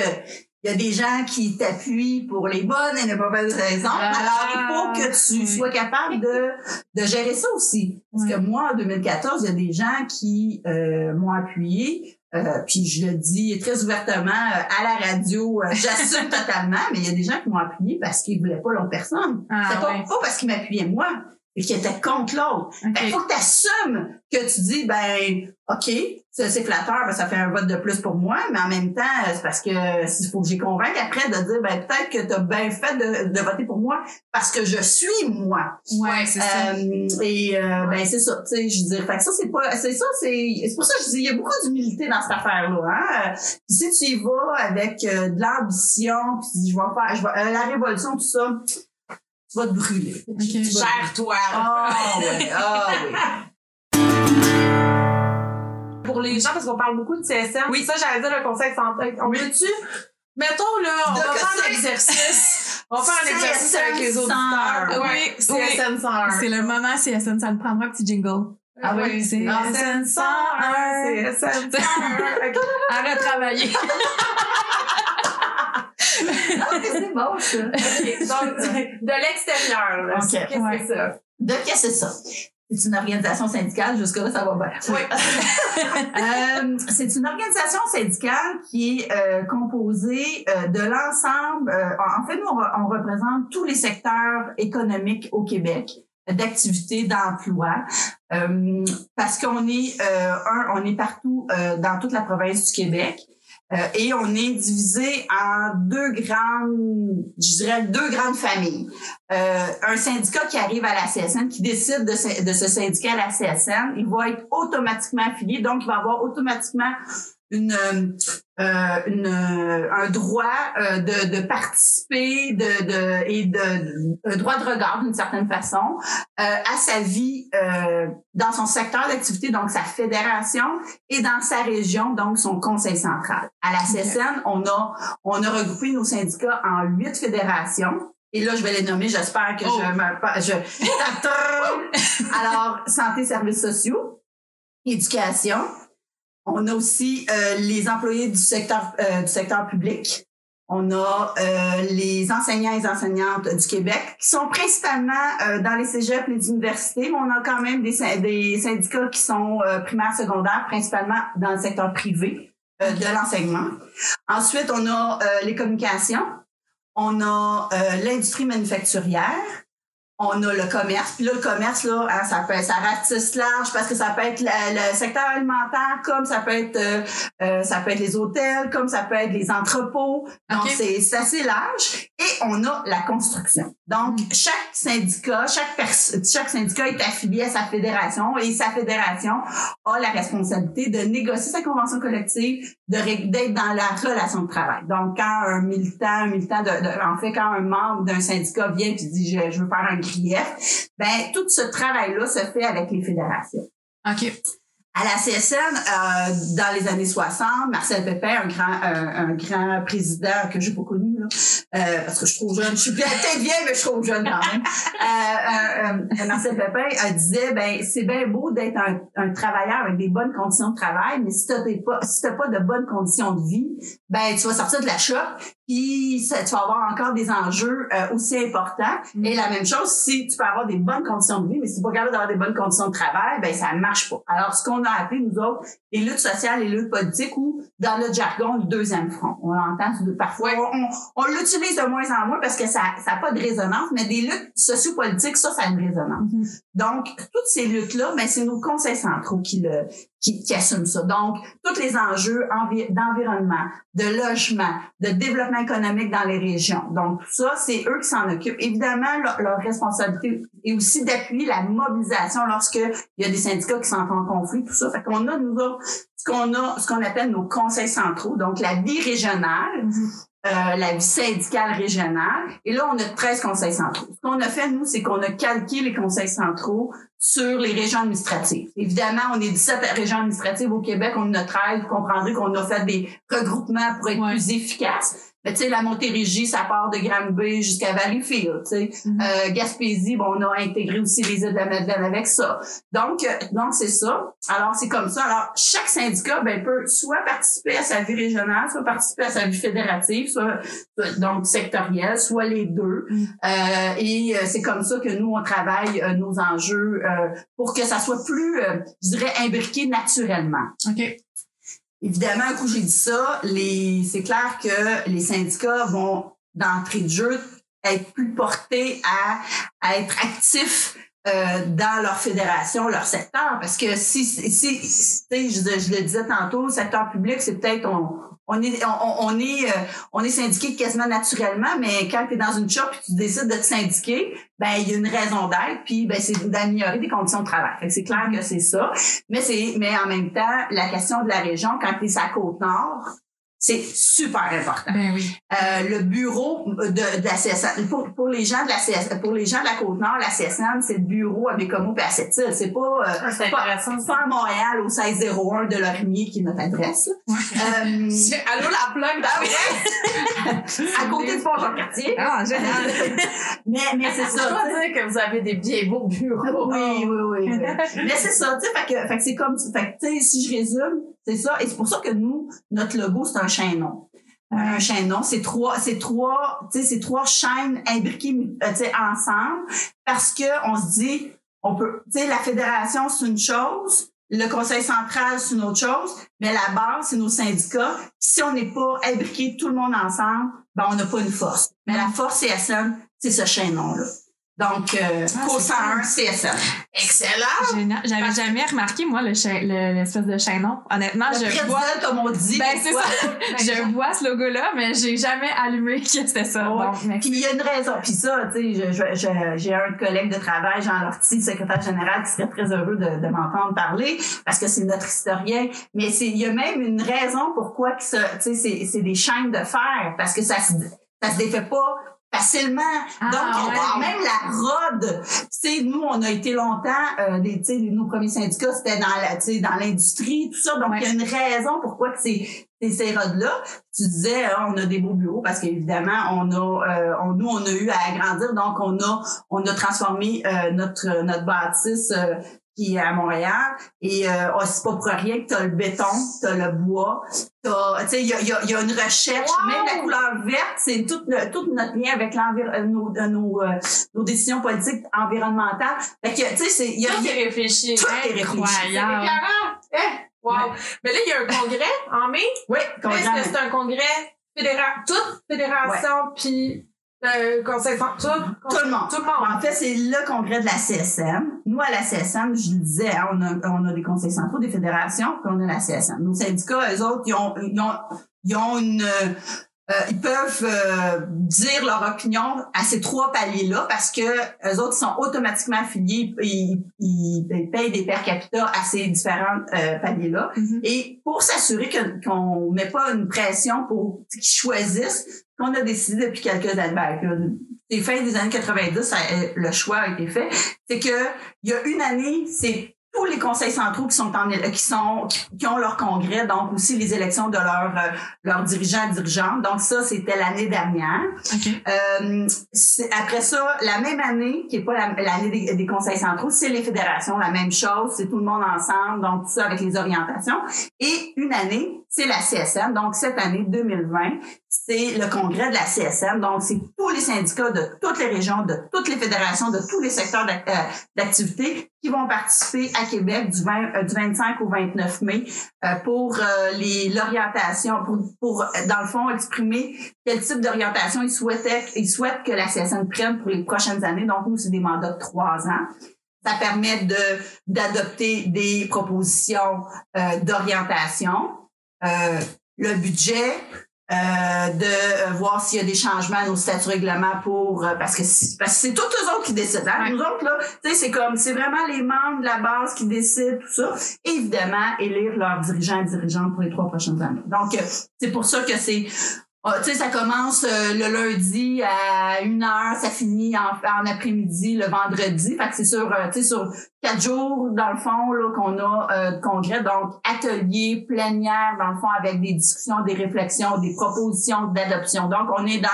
il y a des gens qui t'appuient pour les bonnes et les mauvaises raisons. Ah, Alors, il faut que tu sois capable de, de gérer ça aussi. Parce que moi, en 2014, il y a des gens qui euh, m'ont appuyé. Euh, puis je le dis très ouvertement euh, à la radio, euh, (laughs) j'assume totalement, mais il y a des gens qui m'ont appuyé parce qu'ils voulaient pas l'autre personne. Ah, c'est pas, pas parce qu'ils m'appuyaient moi, et qui était contre l'autre. Il faut que tu assumes que tu dis, ben, OK, ça, c'est flatteur, ben, ça fait un vote de plus pour moi, mais en même temps, c'est parce que il faut que j'ai convaincu après de dire, ben, peut-être que tu as bien fait de, de voter pour moi parce que je suis moi. Ouais, c'est ça. Euh, et euh, ben c'est ça, tu sais, je veux dire, fait que ça c'est pas, c'est ça, c'est, c'est pour ça que je dis, il y a beaucoup d'humilité dans cette affaire-là. Hein? Puis si tu y vas avec euh, de l'ambition, puis je vais faire, je vais, euh, la révolution, tout ça, tu vas te brûler. Ok. Tu vas- Gère-toi. Ah oui, ah oui. Pour les gens, parce qu'on parle beaucoup de CSN. Oui. Ça, j'allais dire le conseil santé. On Oui. peut-tu, mettons, là, on De va faire un exercice. On va faire un exercice avec les auditeurs. Oui, Oui, CSN 101. C'est le moment CSN, ça nous prendra un petit jingle. Ah oui, c'est Ah, CSN 101. CSN 101. Ok. À retravailler. (laughs) Ah, mais c'est bon, ça. (laughs) Ok, Donc, de l'extérieur, là. Ok. Qu'est-ce Ouais. que c'est ça? De qu'est-ce que c'est ça? C'est une organisation syndicale, jusque-là, ça va bien. Oui. (laughs) Euh, c'est une organisation syndicale qui est euh, composée euh, de l'ensemble. euh, en fait, nous, on, re- on représente tous les secteurs économiques au Québec d'activité, d'emploi, euh, parce qu'on est euh, un, on est partout euh, dans toute la province du Québec. Euh, et on est divisé en deux grandes, je dirais deux grandes familles. Euh, un syndicat qui arrive à la CSN, qui décide de, se- de se syndiquer à la CSN, il va être automatiquement affilié, donc il va avoir automatiquement une, euh, euh, une, euh, un droit de, de participer de, de, et de, un droit de regard d'une certaine façon euh, à sa vie euh, dans son secteur d'activité, donc sa fédération, et dans sa région, donc son conseil central. À la CSN, on a on a regroupé nos syndicats en huit fédérations. Et là, je vais les nommer, j'espère que Oh. je me... (laughs) Je... Alors, santé, services sociaux, éducation. On a aussi euh, les employés du secteur euh, du secteur public. On a euh, les enseignants et les enseignantes du Québec qui sont principalement dans les cégeps et les universités, mais on a quand même des, des syndicats qui sont primaires, secondaires, principalement dans le secteur privé de l'enseignement. Ensuite, on a les communications, on a l'industrie manufacturière, on a le commerce. Puis là, le commerce, là, hein, ça peut ça ratisse large parce que ça peut être la- le secteur alimentaire, comme ça peut être euh, euh, ça peut être les hôtels, comme ça peut être les entrepôts. Donc, Ok. c'est c'est assez large. Et on a la construction. Donc, chaque syndicat, chaque pers- chaque syndicat est affilié à sa fédération et sa fédération a la responsabilité de négocier sa convention collective, de ré- d'être dans la relation de travail. Donc, quand un militant, un militant de, de- en fait, quand un membre d'un syndicat vient et dit je, je veux faire un grief, ben tout ce travail-là se fait avec les fédérations. OK. À la CSN, euh, dans les années 60, Marcel Pépin, un grand, euh, un grand président que j'ai pas connu, là, euh, parce que je suis trop jeune. Je suis peut-être vieille, mais je suis trop jeune quand même. Euh, Marcel Pépin disait, ben c'est bien beau d'être un, un travailleur avec des bonnes conditions de travail, mais si t'as pas, si t'as pas de bonnes conditions de vie, ben tu vas sortir de la shop, puis ça- tu vas avoir encore des enjeux euh, aussi importants. Mm. Et la même chose, si tu peux avoir des bonnes conditions de vie, mais si tu n'es pas capable d'avoir des bonnes conditions de travail, ben ça marche pas. Alors, ce qu'on a appelé, nous autres, les luttes sociales et les luttes politiques, ou dans notre jargon, le deuxième front. On entend parfois, on, on l'utilise de moins en moins parce que ça n'a pas de résonance, mais des luttes sociopolitiques, ça, ça a une résonance. Mm-hmm. Donc, toutes ces luttes-là, ben, c'est nos conseils centraux qui le qui, qui assument ça. Donc, tous les enjeux d'environnement, de logement, de développement économique dans les régions. Donc, tout ça, c'est eux qui s'en occupent. Évidemment, leur, responsabilité est aussi d'appuyer la mobilisation lorsque il y a des syndicats qui sont en conflit, tout ça. Fait qu'on a, nous autres, ce qu'on a, ce qu'on appelle nos conseils centraux, donc la vie régionale, mm-hmm. Euh, la vie syndicale régionale. Et là, on a 13 conseils centraux. Ce qu'on a fait, nous, c'est qu'on a calqué les conseils centraux sur les régions administratives. Évidemment, on est 17 régions administratives au Québec, on a 13. Vous comprendrez qu'on a fait des regroupements pour être plus efficaces. Mais tu sais, la Montérégie, ça part de Granby jusqu'à Valleyfield. Tu sais, mm-hmm. euh, Gaspésie, bon, on a intégré aussi les îles de la Madeleine avec ça. Donc, euh, donc c'est ça. Alors c'est comme ça. Alors chaque syndicat, ben peut soit participer à sa vie régionale, soit participer à sa vie fédérative, soit, donc sectorielle, soit les deux. Mm. Euh, et euh, c'est comme ça que nous on travaille nos enjeux pour que ça soit plus, je dirais, imbriqué naturellement. Ok. Évidemment, un coup j'ai dit ça, les, c'est clair que les syndicats vont, d'entrée de jeu, être plus portés à, être actifs euh, dans leur fédération, leur secteur. Parce que si, si, je, je le disais tantôt, le secteur public, c'est peut-être on, on est on, on est euh, on est syndiqué quasiment naturellement, mais quand tu es dans une shop et tu décides de te syndiquer, ben il y a une raison d'être, puis ben c'est d'améliorer des conditions de travail. c'est clair que c'est ça. Mais c'est mais en même temps, la question de la région, quand tu es à côte nord, c'est super important. Ben oui. Euh, le bureau de, de la CSN, pour, pour les gens de la CSN, pour les gens de la Côte-Nord, la CSN, c'est le bureau à Bécomo et à Sept-Îles. C'est pas, euh, ah, pas, pas, à Montréal au 1601 de Lorimier qui est notre adresse. Euh, (laughs) allô la plug d'adresse? (laughs) à côté de Pont-Jean-Cartier. Ah, génial. (laughs) mais, mais c'est ça. Je veux dire que vous avez des bien beaux bureaux. Oui, oui, oui. mais c'est ça, tu sais, fait que, fait que c'est comme, fait que, tu sais, si je résume, c'est ça. Et c'est pour ça que nous, notre logo, c'est un chaînon. Un chaînon, c'est trois, c'est trois, tu sais, c'est trois chaînes imbriquées, euh, ensemble, parce que on se dit, on peut, tu sais, la fédération c'est une chose, le conseil central c'est une autre chose, mais la base c'est nos syndicats. Si on n'est pas imbriqués tout le monde ensemble, ben on n'a pas une force. Mais la force CSN, c'est ce chaînon là. Donc, euh, ah, 101 CSN. Excellent! J'avais jamais remarqué, moi, l'espèce de chaînon. Honnêtement, le je vois... comme on dit. Ben, (laughs) c'est ça. je vois ce logo-là, mais j'ai jamais allumé que c'était ça. Puis il y a une raison. Puis ça, tu sais, j'ai un collègue de travail, Jean Lortie, secrétaire général, qui serait très heureux de, de m'entendre parler, parce que c'est notre historien. Mais il y a même une raison pourquoi que ça, tu sais, c'est des chaînes de fer, parce que ça se, ça se défait pas facilement. Ah, Donc, même la ROD, tu sais, nous, on a été longtemps, euh, des, tu sais, nos premiers syndicats, c'était dans la, tu sais, dans l'industrie, tout ça. Donc, il y a une raison pourquoi que c'est ces rods-là. Tu disais, hein, on a des beaux bureaux parce qu'évidemment, on a, euh, on, nous, on a eu à agrandir, donc on a, on a transformé euh, notre notre bâtisse euh, qui est à Montréal. Et euh, oh, c'est pas pour rien que t'as le béton, t'as le bois, t'as, tu sais, il y a, y, a, y a, une recherche. Même la couleur verte, c'est tout, tout notre lien avec euh, nos, euh, nos, euh, nos décisions politiques environnementales. Fait que, tu sais, c'est, y a, tout est réfléchi. Tout est réfléchi. Eh, wow. Mais là, il y a un congrès en mai. Oui, congrès. C'est un congrès fédéral, toute fédération, puis euh, conseil tout, tout le monde. Tout le monde. En fait, c'est le congrès de la CSM. Nous, à la CSM, je le disais, hein, on, a, on a des conseils centraux, des fédérations, puis on a la CSM. Nos syndicats, eux autres, ils ont, ils ont, ils ont une... Euh, ils peuvent euh, dire leur opinion à ces trois paliers-là parce que eux autres sont automatiquement affiliés, ils, ils, payent des per capita à ces différents euh, paliers-là. Mm-hmm. Et pour s'assurer qu'on met pas une pression pour qu'ils choisissent, qu'on a décidé depuis quelques années, ben, c'est fin des années 90, ça, euh, le choix a été fait, c'est que il y a une année, c'est tous les conseils centraux qui sont en, qui sont qui ont leur congrès, donc aussi les élections de leurs euh, leurs dirigeants et dirigeantes. Donc ça, c'était l'année dernière. Euh, après ça, la même année, qui est pas l'année des, des, conseils centraux, c'est les fédérations, la même chose, c'est tout le monde ensemble, donc tout ça avec les orientations. Et une année, c'est la CSN. Donc cette année 2020, c'est le congrès de la CSM. Donc, c'est tous les syndicats de toutes les régions, de toutes les fédérations, de tous les secteurs euh, d'activité qui vont participer à Québec du, 20, euh, 25 au 29 mai euh, pour l'orientation, pour, dans le fond, exprimer quel type d'orientation ils souhaitaient, ils souhaitent que la CSM prenne pour les prochaines années. Donc, nous, c'est des mandats de trois ans. Ça permet de d'adopter des propositions d'orientation. le budget, de euh, voir s'il y a des changements à nos statuts règlements pour euh, parce que parce que c'est tous eux autres qui décident. Hein? Nous autres là, tu sais, c'est comme c'est vraiment les membres de la base qui décident tout ça. Et évidemment, élire leurs dirigeants et dirigeantes pour les trois prochaines années. Donc c'est pour ça que c'est ah, tu sais, ça commence euh, le lundi à une heure, ça finit en, en après-midi le vendredi. Fait que c'est sur, euh, tu sais, sur quatre jours, dans le fond, là, qu'on a euh, de congrès. Donc, atelier, plénière, dans le fond, avec des discussions, des réflexions, des propositions d'adoption. Donc, on est dans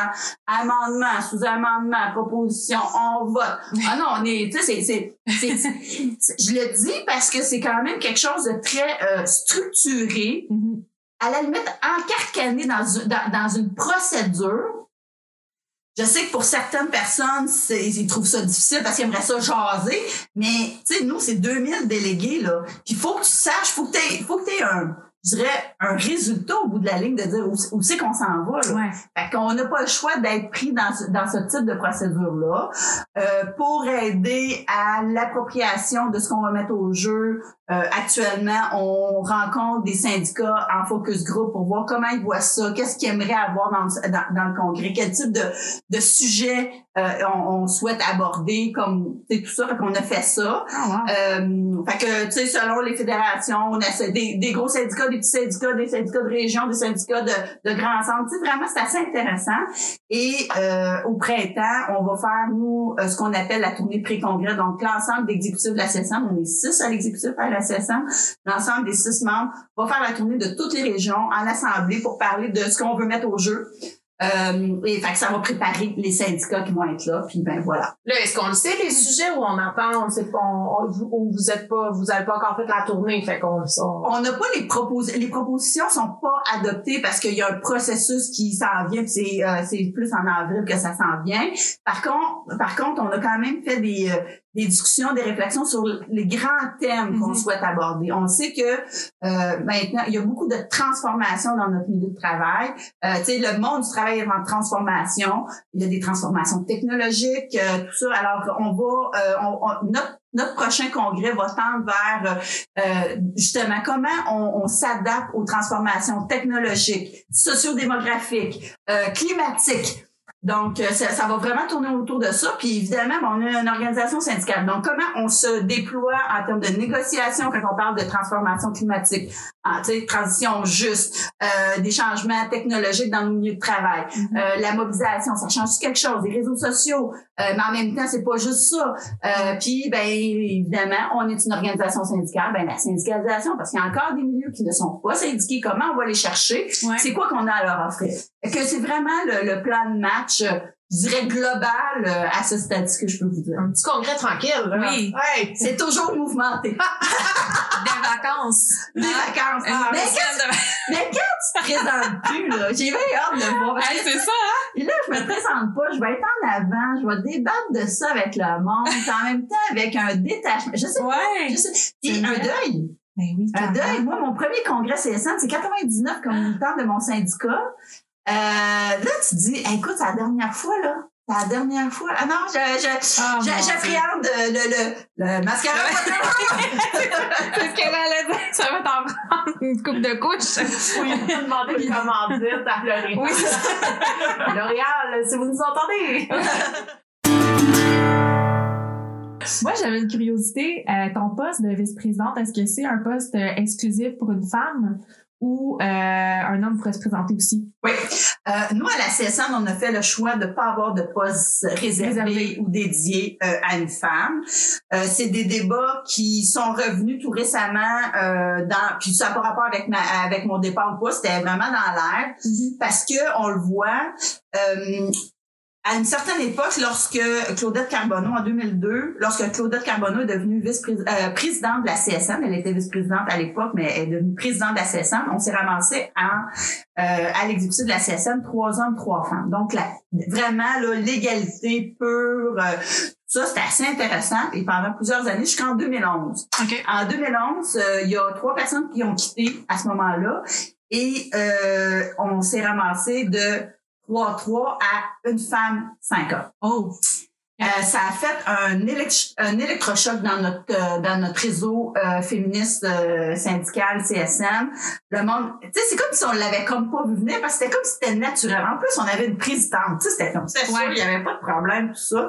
amendement, sous-amendement, proposition, on vote. Ah non, on est, tu sais, c'est, je le dis parce que c'est quand même quelque chose de très structuré. Mm-hmm à la limite, encarcané dans, dans, dans une procédure. Je sais que pour certaines personnes, ils trouvent ça difficile parce qu'ils aimeraient ça jaser, mais tu sais, nous, c'est 2000 délégués, là. Il faut que tu saches, faut que tu faut que tu un, je dirais, un résultat au bout de la ligne de dire où, c'est qu'on s'en va. Là. Ouais. Fait qu'on n'a pas le choix d'être pris dans ce, dans ce type de procédure-là euh, pour aider à l'appropriation de ce qu'on va mettre au jeu. Euh, actuellement, on rencontre des syndicats en focus group pour voir comment ils voient ça, qu'est-ce qu'ils aimeraient avoir dans, dans, dans, le congrès, quel type de, de sujet euh, on, on, souhaite aborder, comme tout ça. Fait qu'on a fait ça. Ah, euh, fait que, tu sais, selon les fédérations, on a des, des gros syndicats, des petits syndicats, des syndicats de région, des syndicats de, de grands centres. Vraiment, c'est assez intéressant. Et euh, au printemps, on va faire, nous, euh, ce qu'on appelle la tournée pré-congrès. Donc, l'ensemble d'exécutifs de la CSM, on est six à l'exécutif à la CSM, l'ensemble des six membres va faire la tournée de toutes les régions en assemblée pour parler de ce qu'on veut mettre au jeu. Euh, et fait que ça va préparer les syndicats qui vont être là, puis ben voilà. Là, est-ce qu'on le sait les sujets où on sait pas, on, où vous êtes pas, vous avez pas encore fait la tournée, fait qu'on on n'a pas les propositions, les propositions sont pas adoptées parce qu'il y a un processus qui s'en vient, c'est euh, c'est plus en avril que ça s'en vient. Par contre, par contre, on a quand même fait des euh, des discussions, des réflexions sur les grands thèmes qu'on mhm. souhaite aborder. On sait que euh, maintenant, il y a beaucoup de transformations dans notre milieu de travail. Euh, tu sais, le monde du travail est en transformation. Il y a des transformations technologiques, euh, tout ça. Alors, on va, euh, on, notre notre prochain congrès va tendre vers euh, justement comment on, on s'adapte aux transformations technologiques, sociodémographiques, euh, climatiques. Donc, euh, ça, ça, va vraiment tourner autour de ça. Puis évidemment, on a une organisation syndicale. Donc, comment on se déploie en termes de négociation quand on parle de transformation climatique, ah, transition juste, euh, des changements technologiques dans nos milieux de travail, mm-hmm. euh, la mobilisation, ça change quelque chose, les réseaux sociaux, euh, mais en même temps, c'est pas juste ça. Euh, puis, ben évidemment, on est une organisation syndicale, ben la syndicalisation, parce qu'il y a encore des milieux qui ne sont pas syndiqués, comment on va les chercher? C'est quoi qu'on a à leur offrir? Que c'est vraiment le, le plan de match je dirais global euh, à ce stade que je peux vous dire. Un petit congrès tranquille. Là. Oui. Ouais, c'est toujours mouvementé. (laughs) Des vacances. Des vacances. Ah, mais, quand, mais, quand tu te présentes plus, là, j'ai bien hâte de voir. Hey, c'est ça, hein? Et là, je me présente pas, je vais être en avant, je vais débattre de ça avec le monde, en même temps avec un détachement. Je sais ouais. pas. Je sais. Puis un deuil. Ben oui, un deuil. Moi, mon premier congrès CSN, c'est 99 comme temps de mon syndicat. Euh, là, tu dis, écoute, c'est la dernière fois, là. C'est la dernière fois. Ah non, je, je, oh, j'appréhende le, le, le mascara. (laughs) c'est ce qu'elle allait dire. Ça va t'en prendre une coupe de couches. Oui, demander comment dire ta L'Oréal. Oui. (laughs) L'Oréal, si vous nous entendez. (laughs) Moi, j'avais une curiosité. Euh, ton poste de vice-présidente, est-ce que c'est un poste exclusif pour une femme? Ou euh, un homme pourrait se présenter aussi? Oui. Euh, nous, à la CSN, on a fait le choix de ne pas avoir de poste réservé, ou dédié euh, à une femme. Euh, c'est des débats qui sont revenus tout récemment euh, dans puis ça n'a pas rapport avec ma avec mon départ ou pas, c'était vraiment dans l'air mm-hmm. parce que on le voit à une certaine époque, lorsque Claudette Carbonneau, en 2002, lorsque Claudette Carbonneau est devenue vice-présidente de la CSN, elle était vice-présidente à l'époque, mais elle est devenue présidente de la CSN, on s'est ramassé en, à l'exécutif de la CSN, trois hommes, trois femmes. Donc, la, vraiment, l'égalité pure, ça, c'était assez intéressant et pendant plusieurs années jusqu'en 2011. En 2011, euh, il y a trois personnes qui ont quitté à ce moment-là et euh, on s'est ramassé de 3-3 à une femme 5 ans. Oh! Euh, ça a fait un, un électrochoc dans notre euh, dans notre réseau euh, féministe syndical CSN. Le monde, tu sais, c'est comme si on l'avait comme pas vu venir parce que c'était comme si c'était naturel. En plus, on avait une présidente, tu sais, c'était comme ça, il y avait pas de problème tout ça.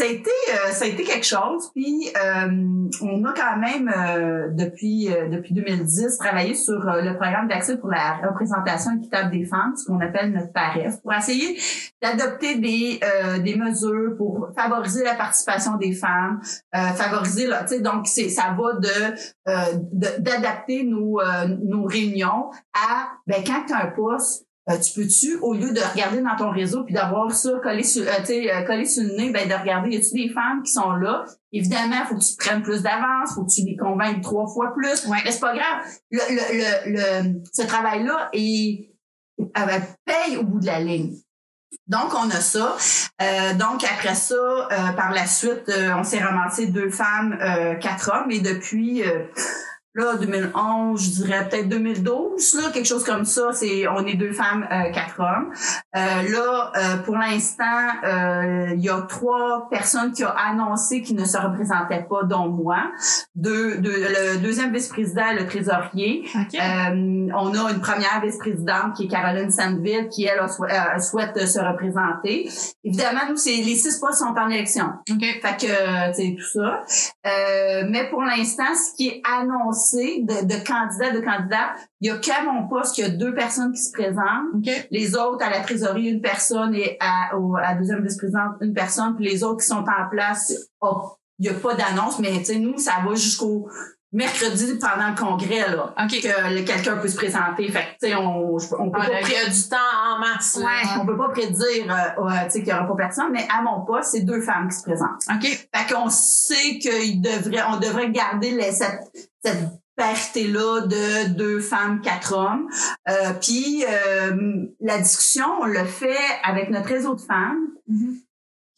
Ça a été ça a été quelque chose. Puis on a quand même depuis depuis 2010 travaillé sur le programme d'accès pour la représentation équitable des femmes, ce qu'on appelle notre PAREF, pour essayer d'adopter des des mesures pour favoriser la participation des femmes, euh, favoriser, tu sais, donc c'est ça va euh, de d'adapter nos euh, nos réunions à ben quand tu as un poste euh, tu peux-tu, au lieu de regarder dans ton réseau puis d'avoir ça collé sur, euh, collé sur le nez, ben de regarder, y a-tu des femmes qui sont là? Évidemment, faut que tu prennes plus d'avance, faut que tu les convainques trois fois plus. Ouais. Mais c'est pas grave. Le, le, le, ce travail-là est, paye au bout de la ligne. Donc, on a ça. Euh, donc, après ça, euh, par la suite, euh, on s'est ramassé deux femmes, quatre hommes. Et depuis Là, 2011, je dirais peut-être 2012, là, quelque chose comme ça. C'est, on est deux femmes, euh, quatre hommes. Euh, là, euh, pour l'instant, il y a trois personnes qui ont annoncé qu'ils ne se représentaient pas, dont moi. Deux, le deuxième vice-président, le trésorier. on a une première vice-présidente qui est Caroline Sandville, qui elle souhaite se représenter. Évidemment, nous, c'est les six postes sont en élection. Okay. Fait que, c'est tout ça. mais pour l'instant, ce qui est annoncé de, de candidats, de candidats. Il y a qu'à mon poste qu'il y a deux personnes qui se présentent. Les autres, à la trésorerie, une personne et à, à la deuxième vice-présidente, une personne. Puis les autres qui sont en place, oh, il n'y a pas d'annonce, mais tu sais, nous, ça va jusqu'au mercredi pendant le congrès là que quelqu'un peut se présenter fait tu sais on, on peut pas il a du temps en masse ouais. on peut pas prédire euh, tu sais qu'il y aura pas personne mais à mon poste c'est deux femmes qui se présentent OK fait qu'on sait qu'il devrait on devrait garder les, cette cette parité-là de deux femmes, quatre hommes. Euh, puis euh, la discussion, on le fait avec notre réseau de femmes. Mm-hmm.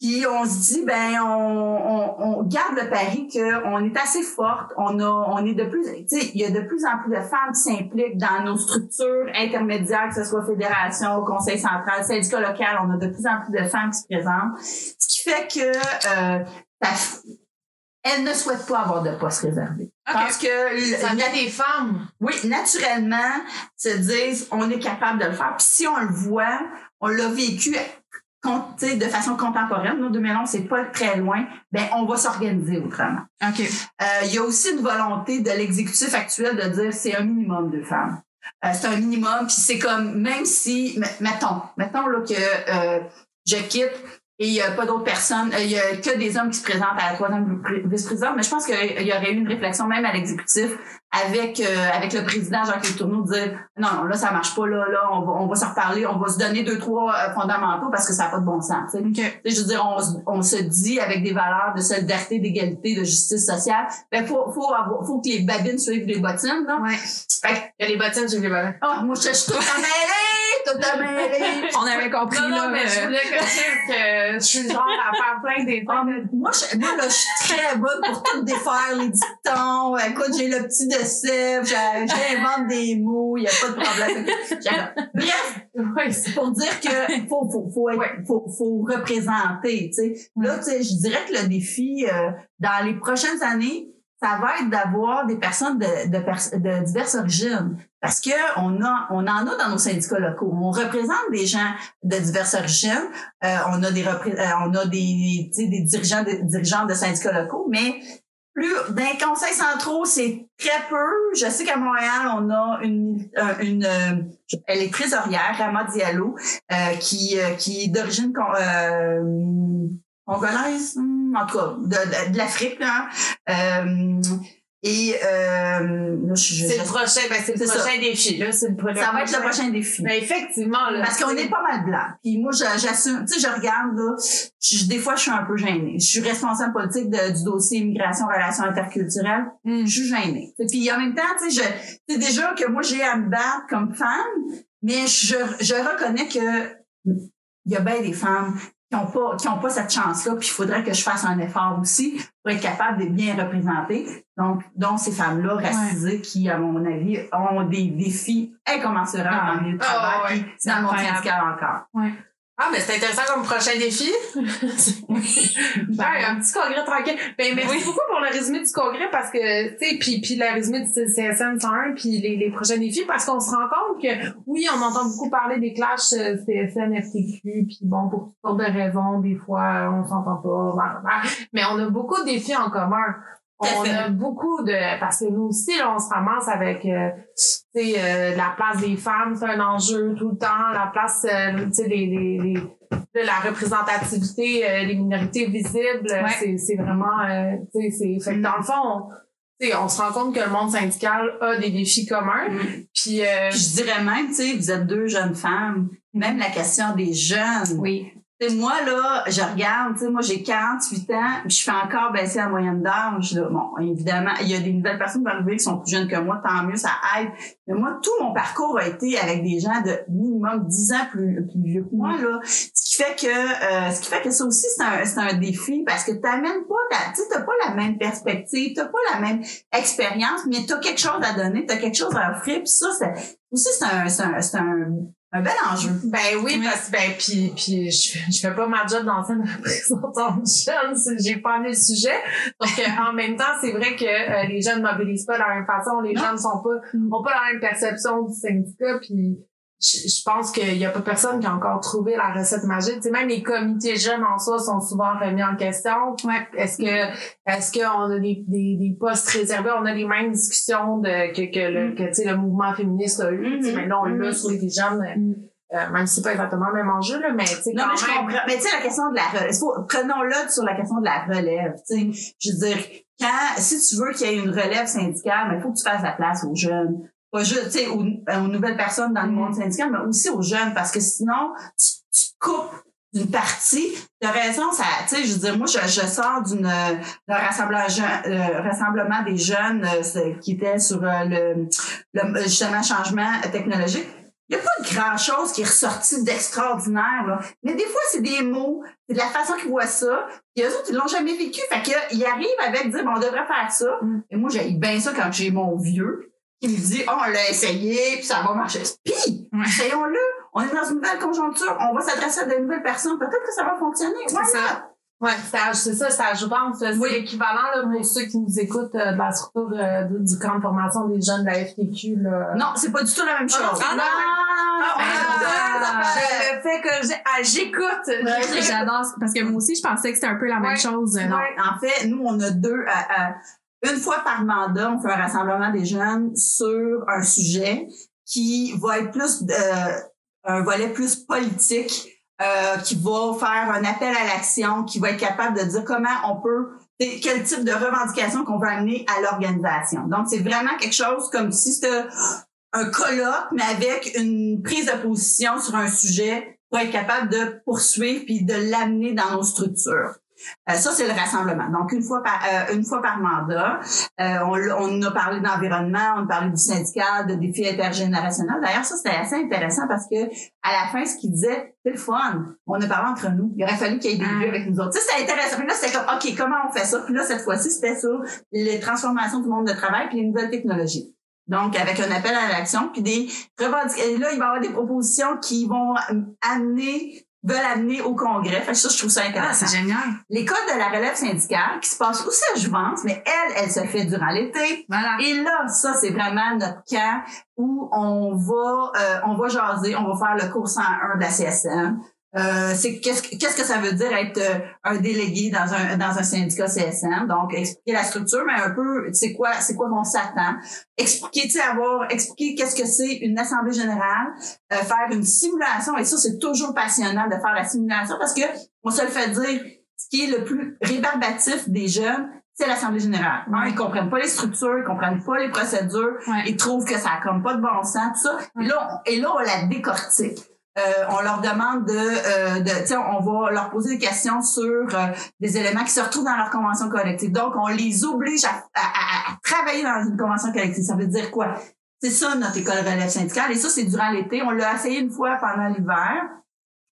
Puis on se dit ben on, on, garde le pari qu'on est assez forte, on a on est de plus tu sais il y a de plus en plus de femmes qui s'impliquent dans nos structures intermédiaires que ce soit fédération, conseil central, syndicat local, on a de plus en plus de femmes qui se présentent, ce qui fait que euh, elles ne souhaitent pas avoir de poste réservé. Parce que ça vient des femmes. Oui, naturellement, se disent on est capable de le faire. Puis si on le voit, on l'a vécu de façon contemporaine, nous 2011, c'est pas très loin, ben on va s'organiser autrement. OK. Euh, il y a aussi une volonté de l'exécutif actuel de dire c'est un minimum de femmes. Euh, c'est un minimum, puis c'est comme même si mettons, mettons là que euh, je quitte et il n'y a pas d'autres personnes. Il y a que des hommes qui se présentent à la troisième vice-présidente. Mais je pense qu'il y aurait eu une réflexion même à l'exécutif avec euh, avec le président Jacques Tourneau dire non non là ça marche pas là là on va on va se reparler on va se donner deux trois euh, fondamentaux parce que ça n'a pas de bon sens tu sais je veux dire on, on se dit avec des valeurs de solidarité d'égalité de justice sociale ben faut faut avoir, faut que les babines suivent les bottines là ouais fait a les bottines suivent les babines oh, moi je suis tout mêlée (laughs) on avait compris non, là mais je voulais que, que je suis genre à faire plein des moi je, moi là je suis très bonne pour tout défaire les dictons. Écoute j'ai le petit j'invente des mots, il n'y a pas de problème. Bref, pour dire que faut, faut, faut, faut, faut représenter, tu sais. Là, tu sais, je dirais que le défi, euh, dans les prochaines années, ça va être d'avoir des personnes de, de, de, diverses origines. Parce que on a, on en a dans nos syndicats locaux. On représente des gens de diverses origines. Euh, on a des, euh, on a des, des dirigeants, dirigeants de syndicats locaux, mais plus d'un conseil centraux, c'est très peu. Je sais qu'à Montréal, on a une, euh, une, euh, elle est trésorière, Rama Diallo, euh, qui, qui est d'origine congolaise, hmm, en tout cas, de, de, l'Afrique. Et euh, c'est le prochain, ben c'est le prochain défi là, c'est le, Ça va être le prochain défi. Ben effectivement là. Parce qu'on est pas mal blanc. Puis moi j'assume, tu sais je regarde là, des fois je suis un peu gênée. Je suis responsable politique du dossier immigration relations interculturelles. Mm. Je suis gênée. Puis en même temps, tu sais je c'est déjà que moi j'ai à me battre comme femme, mais je je reconnais que il y a bien des femmes n'ont pas, qui ont pas cette chance-là, puis il faudrait que je fasse un effort aussi pour être capable de bien représenter. Donc, donc ces femmes-là racisées qui, à mon avis, ont des défis incommensurables dans le milieu de ah, travail, puis dans le monde syndical encore. Ouais. Ah, mais c'est intéressant comme prochain défi. (laughs) ben, un petit congrès tranquille. Ben, merci beaucoup pour le résumé du congrès parce que, tu sais, puis, puis le résumé du CSN 101 puis les, les prochains défis parce qu'on se rend compte que, oui, on entend beaucoup parler des clashs euh, CSN, FTQ, puis bon, pour toutes sortes de raisons, des fois, on s'entend pas, mais on a beaucoup de défis en commun. On a beaucoup de parce que nous aussi là, on se ramasse avec euh, euh, la place des femmes, c'est un enjeu tout le temps, la place euh, tu sais les, les, les, la représentativité des minorités visibles, c'est c'est vraiment tu sais c'est que dans le fond on, on se rend compte que le monde syndical a des défis communs. Mm. Puis, je dirais même, tu sais, vous êtes deux jeunes femmes, même la question des jeunes. Oui moi, là, je regarde, tu sais, moi, j'ai 48 ans, puis je fais encore baisser la moyenne d'âge, là. Bon, évidemment, il y a des nouvelles personnes qui vont arriver qui sont plus jeunes que moi, tant mieux, ça aide. Mais moi, tout mon parcours a été avec des gens de minimum 10 ans plus, plus vieux que moi, là. Ce qui fait que, euh, ce qui fait que ça aussi, c'est un, c'est un défi parce que t'amènes pas, tu sais, t'as pas la même perspective, t'as pas la même expérience, mais t'as quelque chose à donner, t'as quelque chose à offrir, puis ça, c'est, aussi, c'est un, c'est un, c'est un un bel enjeu. Ben oui, parce que ben puis puis je, je fais pas ma job d'ancienne représentante (laughs) jeune, j'ai pas le sujet. Donc en même temps, c'est vrai que euh, les jeunes mobilisent pas de la même façon, les jeunes sont pas mm. ont pas la même perception du syndicat puis je, pense qu'il y a pas personne qui a encore trouvé la recette magique. Tu sais, même les comités jeunes en soi sont souvent remis en question. Ouais. Est-ce que est-ce qu'on a des, des, des, postes réservés? On a les mêmes discussions de que, que le mm. que, tu sais, le mouvement féministe a eu. Mm-hmm. Mais là, on l'a mm-hmm. sur les jeunes. Mm. Euh, même si c'est pas exactement le même enjeu, là, mais tu sais, Non, mais je comprends. Mais tu sais, la question de la relève, prenons-le sur la question de la relève, tu sais. Je veux dire, quand, si tu veux qu'il y ait une relève syndicale, il faut que tu fasses la place aux jeunes pas juste, tu sais, aux, nouvelles personnes dans le monde mm-hmm. syndical, mais aussi aux jeunes, parce que sinon, tu, tu coupes d'une partie. De raison, ça, tu sais, je veux dire, moi, je, je sors d'une d'un rassemblement, euh, rassemblement des jeunes euh, qui était sur euh, le, le justement changement technologique. Il n'y a pas de grand chose qui est ressorti d'extraordinaire, là. Mais des fois, c'est des mots, c'est de la façon qu'ils voient ça. Puis eux autres, ils l'ont jamais vécu. Fait qu'ils arrivent avec dire, bon, on devrait faire ça. Mm. Et moi, j'ai bien ça quand j'ai mon vieux qui me dit, oh, on l'a essayé, puis ça va marcher. Puis, essayons-le. On est dans une nouvelle conjoncture. On va s'adresser à de nouvelles personnes. Peut-être que ça va fonctionner. C'est ça. Ouais, c'est ça, ça, je pense, c'est oui. équivalent là, pour ceux qui nous écoutent euh, de la structure euh, du camp de formation des jeunes de la FTQ. Là. Non, c'est pas du tout la même chose. Ah, non, ah, ah, je le fais que j'écoute. J'adore parce que moi aussi, je pensais que c'était un peu la même chose. Non, en fait, nous, on a deux. Euh, une fois par mandat, on fait un rassemblement des jeunes sur un sujet qui va être plus euh, un volet plus politique, euh, qui va faire un appel à l'action, qui va être capable de dire comment on peut quel type de revendication qu'on veut amener à l'organisation. Donc, c'est vraiment quelque chose comme si c'était un colloque, mais avec une prise de position sur un sujet pour être capable de poursuivre puis de l'amener dans nos structures. Euh, ça, c'est le rassemblement. Donc, une fois par, euh, une fois par mandat, euh, on, on a parlé d'environnement, on a parlé du syndicat, de défis intergénérationnels. D'ailleurs, ça, c'était assez intéressant parce que à la fin, ce qu'il disait, c'est le fun. On a parlé entre nous. Il aurait fallu qu'il y ait des vues avec nous autres. Sais, c'était intéressant. Puis là, c'était comme, OK, comment on fait ça? Puis là, cette fois-ci, c'était sur les transformations du monde de travail puis les nouvelles technologies. Donc, avec un appel à l'action, puis des revendications. Là, il va y avoir des propositions qui vont amener veulent amener au Congrès. Fait que ça, je trouve ça ah, intéressant. c'est génial. L'école de la relève syndicale qui se passe aussi à Jouvence, mais elle, elle se fait durant l'été. Voilà. Et là, ça, c'est vraiment notre camp où on va, euh, on va jaser, on va faire le cours 101 de la CSM. Euh, c'est qu'est-ce que qu'est-ce que ça veut dire être euh, un délégué dans un dans un syndicat CSN donc expliquer la structure mais un peu c'est quoi c'est quoi qu'on s'attend? Expliquer tu avoir expliquer qu'est-ce que c'est une assemblée générale euh, faire une simulation et ça c'est toujours passionnant de faire la simulation parce que on se le fait dire ce qui est le plus rébarbatif des jeunes c'est l'Assemblée générale. Hein, ils comprennent pas les structures, ils comprennent pas les procédures, ils trouvent que ça a comme pas de bon sens, tout ça. Et là, on, et là, on la décortique. Euh, on leur demande de, euh, on va leur poser des questions sur euh, des éléments qui se retrouvent dans leur convention collective. Donc, on les oblige à, à, travailler dans une convention collective. Ça veut dire quoi? C'est ça notre école relève syndicale. Et ça, c'est durant l'été. On l'a essayé une fois pendant l'hiver.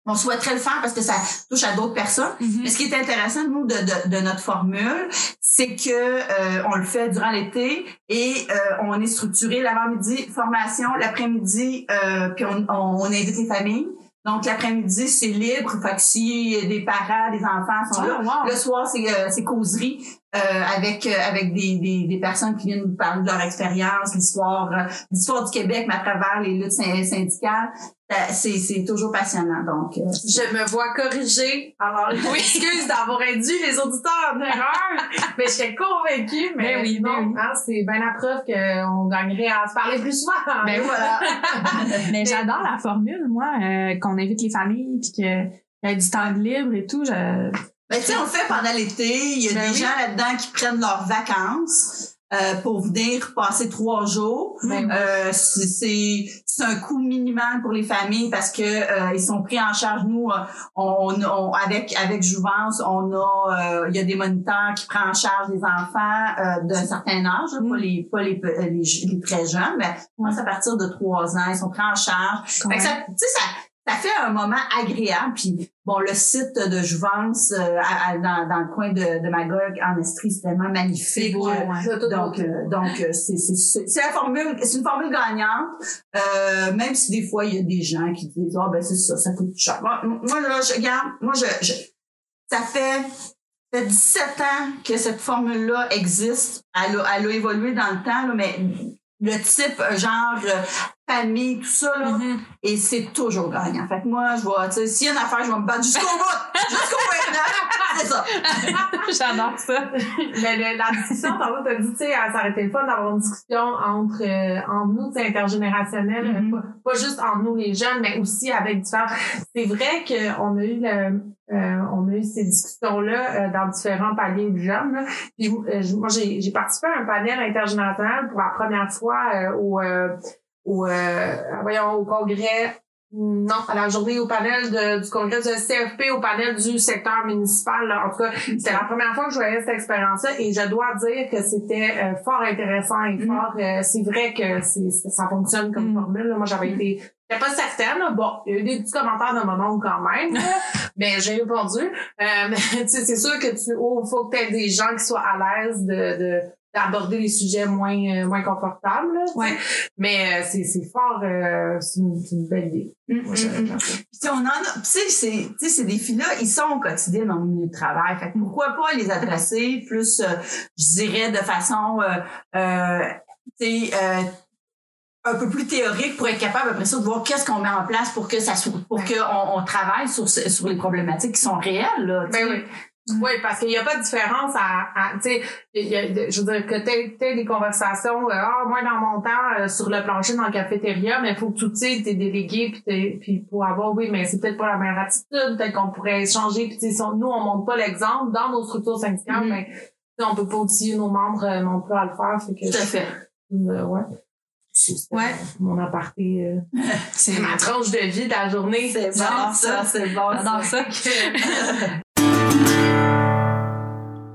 On souhaiterait le faire parce que ça touche à d'autres personnes. Mm-hmm. Mais ce qui est intéressant, nous, de, de, de notre formule, c'est que euh, on le fait durant l'été et euh, on est structuré l'avant-midi formation, l'après-midi euh, puis on, on, invite les familles. Donc l'après-midi c'est libre, fait que si des parents, des enfants sont là, ah, le soir c'est c'est causerie avec avec des, des, des, personnes qui viennent nous parler de leur expérience, l'histoire l'histoire du Québec mais à travers les luttes syndicales. Euh, c'est toujours passionnant. Donc, euh, je me vois corriger. Alors, je m'excuse d'avoir induit les auditeurs en erreur, mais j'étais convaincue. Mais, ben oui, non, ben hein, c'est bien la preuve qu'on gagnerait à se parler plus souvent. Mais ben voilà. (laughs) mais j'adore la formule, moi, euh, qu'on invite les familles, puis qu'il y a du temps libre et tout. Je... Ben, tu sais, on le fait pendant l'été. Il y a des gens là-dedans qui prennent leurs vacances. Euh, pour venir passer trois jours. Ben euh, c'est un coût minimal pour les familles parce que euh, ils sont pris en charge. Nous, on, on avec avec Jouvence, on a il y a des moniteurs qui prennent en charge les enfants d'un certain âge, pas mm. les pas les, les, très jeunes, mais à partir de trois ans, ils sont pris en charge. Fait que ça, ça ça fait un moment agréable. Puis bon, le site de Jouvence euh, dans, dans, le coin de, de Magog en Estrie, c'est tellement magnifique. donc, euh, donc euh, c'est c'est la formule, c'est une formule gagnante. même si des fois il y a des gens qui disent ah oh, ben c'est ça, ça coûte cher. Moi, moi là, je regarde, moi je, ça fait ça fait 17 ans que cette formule-là existe. Elle a, elle a évolué dans le temps, là, mais le type genre euh, famille, tout ça, là, mm-hmm. et c'est toujours gagnant. Fait que moi, je vois, tu sais, s'il y a une affaire, je vais me battre jusqu'au bout! jusqu'au bout, (laughs) c'est ça! (laughs) J'adore ça! Mais la discussion, tantôt, t'as dit, tu sais, ça aurait été le fun d'avoir une discussion entre, euh, entre nous, intergénérationnelle, mm-hmm. pas, pas, juste entre nous les jeunes, mais aussi avec différents... C'est vrai qu'on a eu le euh, on a eu ces discussions-là euh, dans différents paliers de jeunes. Puis, euh, moi, j'ai participé à un panel intergénérationnel pour la première fois au, au, voyons, au congrès non, à la journée au panel de, du congrès du CFP, au panel du secteur municipal. En tout cas, c'était la première fois que je voyais cette expérience-là et je dois dire que c'était fort intéressant et mm. fort. c'est vrai que ça fonctionne comme mm. formule. Moi, j'avais été J'étais pas certaine. Bon, il y a eu des petits commentaires de mon oncle quand même, (laughs) mais j'ai répondu. Euh, (laughs) c'est sûr que tu oh, faut que tu aies des gens qui soient à l'aise de, d'aborder les sujets moins euh, moins confortables. ouais. Mais euh, c'est c'est fort euh, c'est une, belle idée. Mm, mm, mm. Puis on en a tu sais c'est ces défis-là, ils sont au quotidien dans le milieu de travail. Fait que pourquoi pas les adresser plus je dirais de façon euh, tu sais un peu plus théorique pour être capable après ça de voir qu'est-ce qu'on met en place pour que ça soit pour que on, travaille sur sur les problématiques qui sont réelles là. Ben oui. Oui, parce qu'il n'y a pas de différence à, tu sais, je veux dire que tu des conversations, euh, ah, moi dans mon temps, euh, sur le plancher dans la cafétéria, mais il faut que tout, tu sais, t'es délégué, puis, puis pour avoir, oui, mais c'est peut-être pas la meilleure attitude, peut-être qu'on pourrait échanger, puis nous, on montre pas l'exemple dans nos structures syndicales, mm-hmm. mais on peut pas aussi nos membres euh, non plus à le faire. Fait que, tout à fait. ouais ouais. mon aparté. Euh, (laughs) c'est ma tranche de vie de la journée. C'est bon, ça, c'est bon. J'adore ça. (laughs)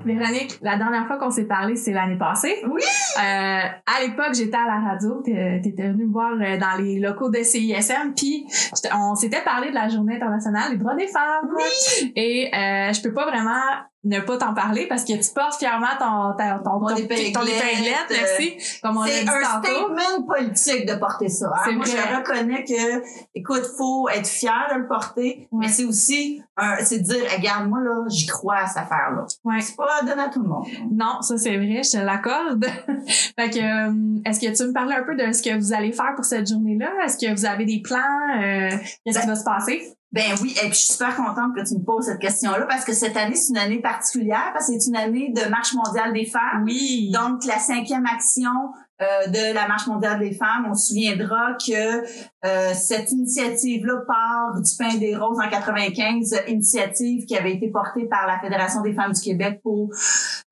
Véronique, la dernière fois qu'on s'est parlé, c'est l'année passée. Oui! Euh, à l'époque, j'étais à la radio. T'étais venue me voir euh, dans les locaux de CISM. Puis, on s'était parlé de la Journée internationale des droits des femmes. Oui! Et euh, je peux pas vraiment ne pas t'en parler parce que tu portes fièrement ton, ton, ton, ton, épinglette, merci. Comme on c'est un statement politique de porter ça. Hein? Moi, je reconnais que, écoute, faut être fier de le porter, mais c'est aussi, c'est de dire, regarde, moi, là, j'y crois à cette affaire-là. Ouais. C'est pas donné à tout le monde. Non, ça, c'est vrai, je te l'accorde. (laughs) fait que, euh, est-ce que tu me parles un peu de ce que vous allez faire pour cette journée-là? Est-ce que vous avez des plans? Euh, qu'est-ce qui va se passer? Ben oui, et puis je suis super contente que tu me poses cette question-là parce que cette année, c'est une année particulière parce que c'est une année de Marche mondiale des femmes. Oui. Donc, la cinquième action euh, de la Marche mondiale des femmes, on se souviendra que euh, cette initiative-là part du pain des roses en 95, initiative qui avait été portée par la Fédération des femmes du Québec pour,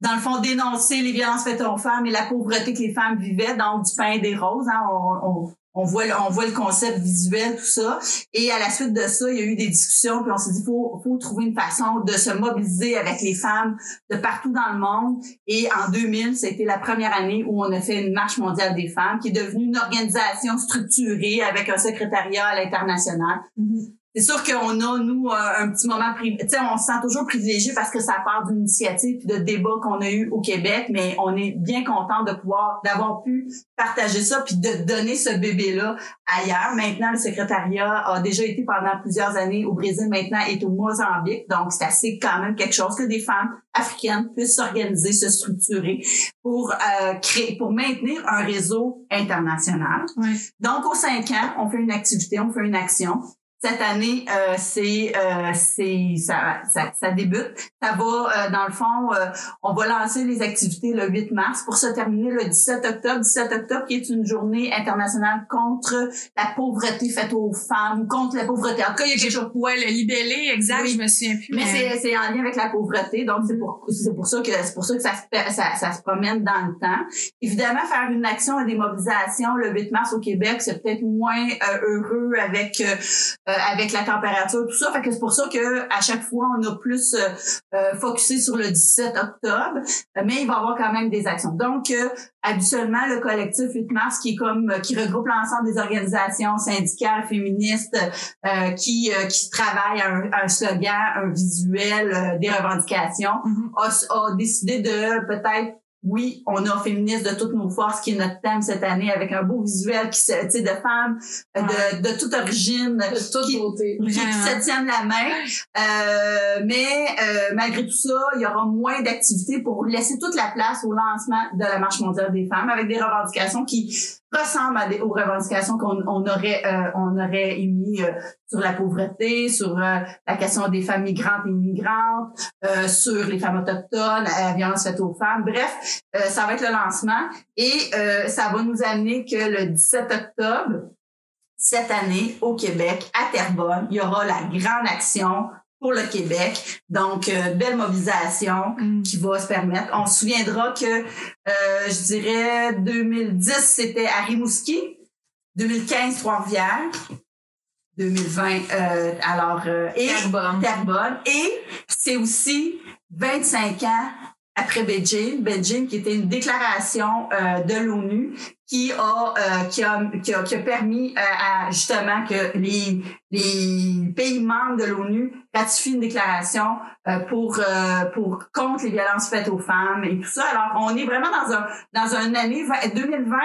dans le fond, dénoncer les violences faites aux femmes et la pauvreté que les femmes vivaient, donc du pain des roses. Hein, on, on, on voit on voit le concept visuel tout ça. Et à la suite de ça il y a eu des discussions puis on s'est dit faut faut trouver une façon de se mobiliser avec les femmes de partout dans le monde. Et en 2000 c'était la première année où on a fait une marche mondiale des femmes qui est devenue une organisation structurée avec un secrétariat à l'international. Mm-hmm. C'est sûr qu'on a, nous, euh, un petit moment privé. Tu sais, on se sent toujours privilégié parce que ça part d'une initiative puis de débat qu'on a eu au Québec, mais on est bien content de pouvoir, d'avoir pu partager ça puis de donner ce bébé-là ailleurs. Maintenant, le secrétariat a déjà été pendant plusieurs années au Brésil, maintenant est au Mozambique. Donc, c'est assez quand même quelque chose que des femmes africaines puissent s'organiser, se structurer pour euh, créer, pour maintenir un réseau international. Ouais. Donc, aux cinq ans, on fait une activité, on fait une action. Cette année, euh, c'est euh, c'est ça, ça, ça débute. Ça va euh, dans le fond, euh, on va lancer les activités le 8 mars pour se terminer le 17 octobre. 17 octobre qui est une journée internationale contre la pauvreté faite aux femmes, contre la pauvreté. En tout cas, il y a quelque chose. Ouais, le libellé, exact, Oui. je me souviens plus. Mais c'est c'est en lien avec la pauvreté, donc c'est pour c'est pour ça que c'est pour ça que ça se ça, ça se promène dans le temps. Évidemment, faire une action et des mobilisations le 8 mars au Québec, c'est peut-être moins euh, heureux avec euh, euh, avec la température, tout ça. Fait que c'est pour ça que à chaque fois, on a plus euh, euh, focusé sur le 17 octobre, Euh, mais il va y avoir quand même des actions. Donc, euh, habituellement, le collectif 8 mars, qui est comme euh, qui regroupe l'ensemble des organisations syndicales, féministes, euh, qui euh, qui travaillent un, un slogan, un visuel, euh, des revendications, Mhm. a, a décidé de peut-être oui, on a féministe de toutes nos forces qui est notre thème cette année avec un beau visuel qui se- tu sais de femmes euh, de, de toute origine De toute qui, beauté. qui, qui se tiennent la main. Euh, mais euh, malgré tout ça, il y aura moins d'activités pour laisser toute la place au lancement de la Marche mondiale des femmes avec des revendications qui ressemblent à des, aux revendications qu'on on aurait euh, on aurait émis euh, sur la pauvreté, sur euh, la question des femmes migrantes et immigrantes, euh, sur les femmes autochtones, euh, la violence faite aux femmes. Bref, euh, ça va être le lancement et ça va nous amener que le 17 octobre, cette année, au Québec, à Terrebonne, il y aura la grande action pour le Québec. Donc, euh, belle mobilisation Mm. qui va se permettre. On se souviendra que, euh, je dirais, 2010, c'était à Rimouski. 2015, Trois-Rivières. 2020, euh, alors, euh, et. Terrebonne. Et c'est aussi 25 ans après Beijing, Beijing qui était une déclaration euh, de l'ONU qui a, euh, qui a qui a qui a permis euh, à justement que les les pays membres de l'ONU ratifient une déclaration euh, pour euh, pour contre les violences faites aux femmes et tout ça. Alors on est vraiment dans un dans une année 20 2020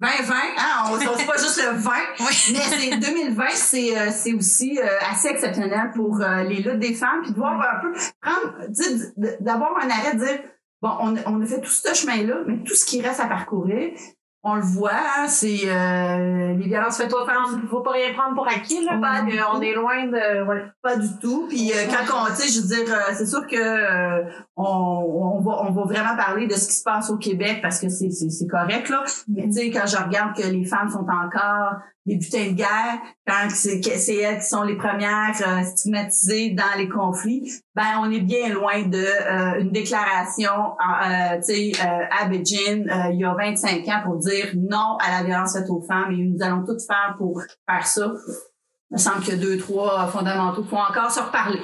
2020, hein, on, c'est pas juste le 20, (laughs) mais c'est (laughs) 2020, c'est euh, c'est aussi euh, assez exceptionnel pour euh, les luttes des femmes, puis de voir un peu prendre, d'avoir un arrêt, de dire bon, on, on a fait tout ce chemin-là, mais tout ce qui reste à parcourir, on le voit, hein, c'est euh, les violences faites aux femmes, Faut pas rien prendre pour acquis, là, Pas tout. est loin de, ouais. pas du tout. Puis euh, quand on, tu sais, je veux dire, euh, c'est sûr que euh, on, on va on va vraiment parler de ce qui se passe au Québec parce que c'est c'est c'est correct là. Mais tu sais, quand je regarde que les femmes sont encore des butins de guerre, quand c'est que c'est elles qui sont les premières euh, stigmatisées dans les conflits, ben on est bien loin de euh, une déclaration, euh, tu sais, euh, à Beijing euh, il y a 25 ans pour dire non à la violence faite aux femmes et nous allons tout faire pour faire ça. Il me semble qu'il y a deux, trois fondamentaux qu'il faut encore se reparler.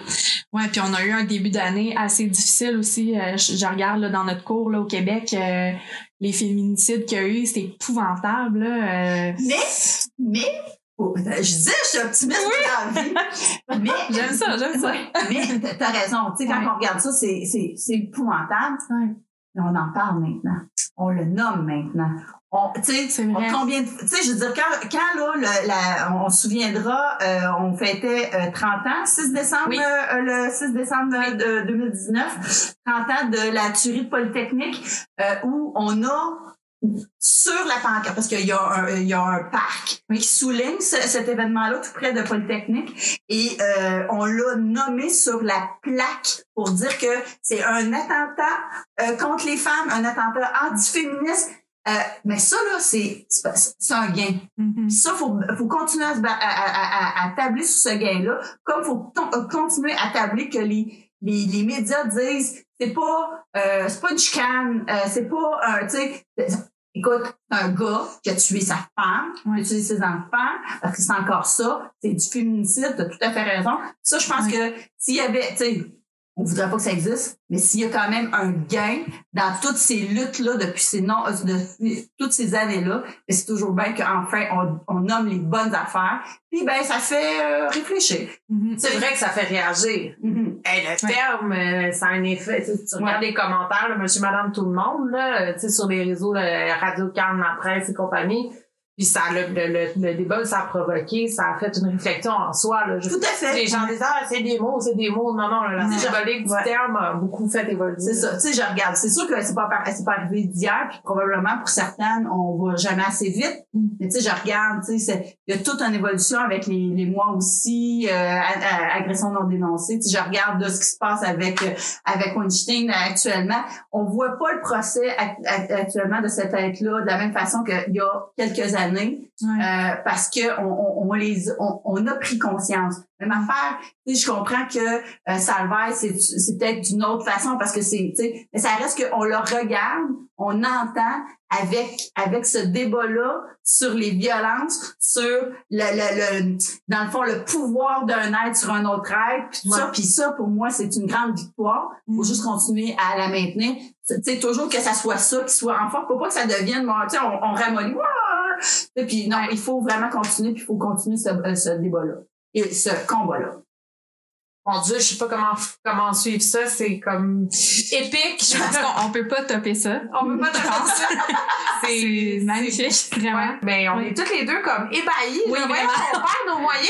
Ouais, puis on a eu un début d'année assez difficile aussi. Euh, je, je regarde là, dans notre cours là, au Québec, euh, les féminicides qu'il y a eu, c'est épouvantable. Là, euh. Mais, mais, oh, je disais, je suis optimiste dans la vie. (laughs) Mais, J'aime ça, j'aime ça. mais t'as- raison. Tu sais, quand on regarde ça, c'est, c'est, c'est épouvantable. Mais on en parle maintenant. On le nomme maintenant. On, tu sais, combien de, tu sais, je veux dire, quand, quand là, le- la, on se souviendra, euh, on fêtait euh, 30 ans, 6 décembre, Oui. euh, le 6 décembre de, de 2019, 30 ans de la tuerie de Polytechnique, euh, où on a sur la pancarte, parce qu'il y, a un, il y a un parc qui souligne cet événement-là tout près de Polytechnique et euh, on l'a nommé sur la plaque pour dire que c'est un attentat euh, contre les femmes, un attentat antiféministe. Euh, mais ça, là, c'est, c'est un gain. Mm-hmm. Ça, faut, faut continuer à, à, à, tabler sur ce gain-là, comme faut continuer à tabler que les, les, les médias disent c'est pas euh, c'est pas une chicane, euh, c'est pas un tu sais écoute, un gars qui a tué sa femme, qui a tué ses enfants, parce que c'est encore ça, c'est du féminicide, t'as tout à fait raison. Ça, je pense que s'il y avait, tu sais, on voudrait pas que ça existe, mais s'il y a quand même un gain dans toutes ces luttes-là depuis ces non, de, toutes ces années-là, c'est toujours bien qu'enfin on, on nomme les bonnes affaires. Puis ben ça fait euh, réfléchir. Mm-hmm. C'est vrai que ça fait réagir. Mm-hmm. le terme, euh, ça a un effet. Tu, regardes les commentaires, monsieur, madame, tout le monde, là, tu sais, sur les réseaux, Radio Cannes, la presse et compagnie puis ça, le, le, le, débat, ça a provoqué, ça a fait une réflexion en soi. Là. Tout à fait. Les gens disent, ah, c'est des mots, c'est des mots. Non, non, la symbolique du terme a beaucoup fait évoluer. C'est ça. Tu sais, je regarde. C'est sûr que c'est pas, c'est pas arrivé d'hier, puis probablement pour certaines, on va jamais assez vite. Mm. Mais tu sais, je regarde, tu sais, il y a toute une évolution avec les, les mois aussi, euh, agression non dénoncée. Tu sais, je regarde de ce qui se passe avec, euh, avec Weinstein actuellement. On voit pas le procès actuellement de cette tête-là de la même façon qu'il y a quelques années euh, parce que on, on, les on, on, a pris conscience. Même affaire, tu sais, je comprends que euh, Salvaire, c'est, c'est peut-être d'une autre façon parce que c'est, tu sais, mais ça reste qu'on le regarde, on entend avec avec ce débat-là sur les violences, sur le, le, le dans le fond le pouvoir d'un être sur un autre être, puis ça, puis ça pour moi c'est une grande victoire. Faut mm. juste continuer à la maintenir. Tu sais, toujours que ça soit ça qui soit en forme, pour pas que ça devienne, tu sais, on, on ramollit, et puis non, il faut vraiment continuer, puis il faut continuer ce, euh, ce débat-là et ce combat-là. Mon Dieu, je sais pas comment comment suivre ça, c'est comme épique. Je pense qu'on peut pas topper ça. On peut pas topper ça. (laughs) c'est magnifique, vraiment. Mais on est toutes les deux comme ébahis. Oui, là, on perd nos moyens.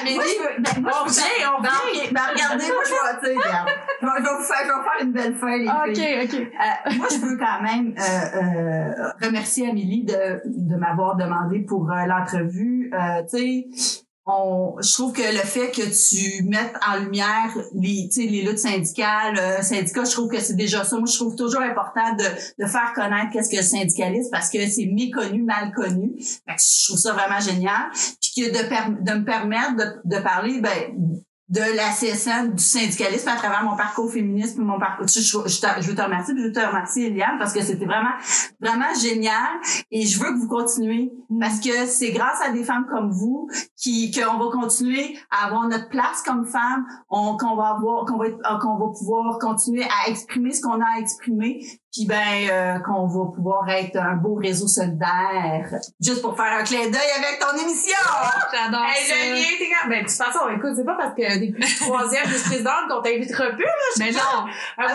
Amélie? Ben, on vient, on vient. Ben, regardez, moi, je vais, tu sais, regarde. Je vais, vous faire, je vais faire une belle fin, les OK, OK. Euh, moi, je veux quand même euh, euh, remercier Amélie de, de m'avoir demandé pour euh, l'entrevue. Tu sais, on, je trouve que le fait que tu mettes en lumière les, les luttes syndicales, euh, syndicats, je trouve que c'est déjà ça. Moi, je trouve toujours important de, de faire connaître qu'est-ce que le syndicalisme parce que c'est méconnu, mal connu. je trouve ça vraiment génial. Puis que de, de me permettre de, de parler, ben, de la CSN, du syndicalisme à travers mon parcours féministe, mon parcours. Je, je, je, veux te remercier, je veux te remercier, Eliane, parce que c'était vraiment, vraiment génial. Et je veux que vous continuez, parce que c'est grâce à des femmes comme vous qui qu'on va continuer à avoir notre place comme femmes, qu'on va avoir, qu'on va, qu'on va pouvoir continuer à exprimer ce qu'on a à exprimer, puis ben euh, qu'on va pouvoir être un beau réseau solidaire. Juste pour faire un clin d'œil avec ton émission! (laughs) J'adore hey, ça! Le lien, t'es Ben, de toute façon, écoute, c'est pas parce que depuis le troisième vice-présidente qu'on t'invitera plus, là. Mais non! Ah,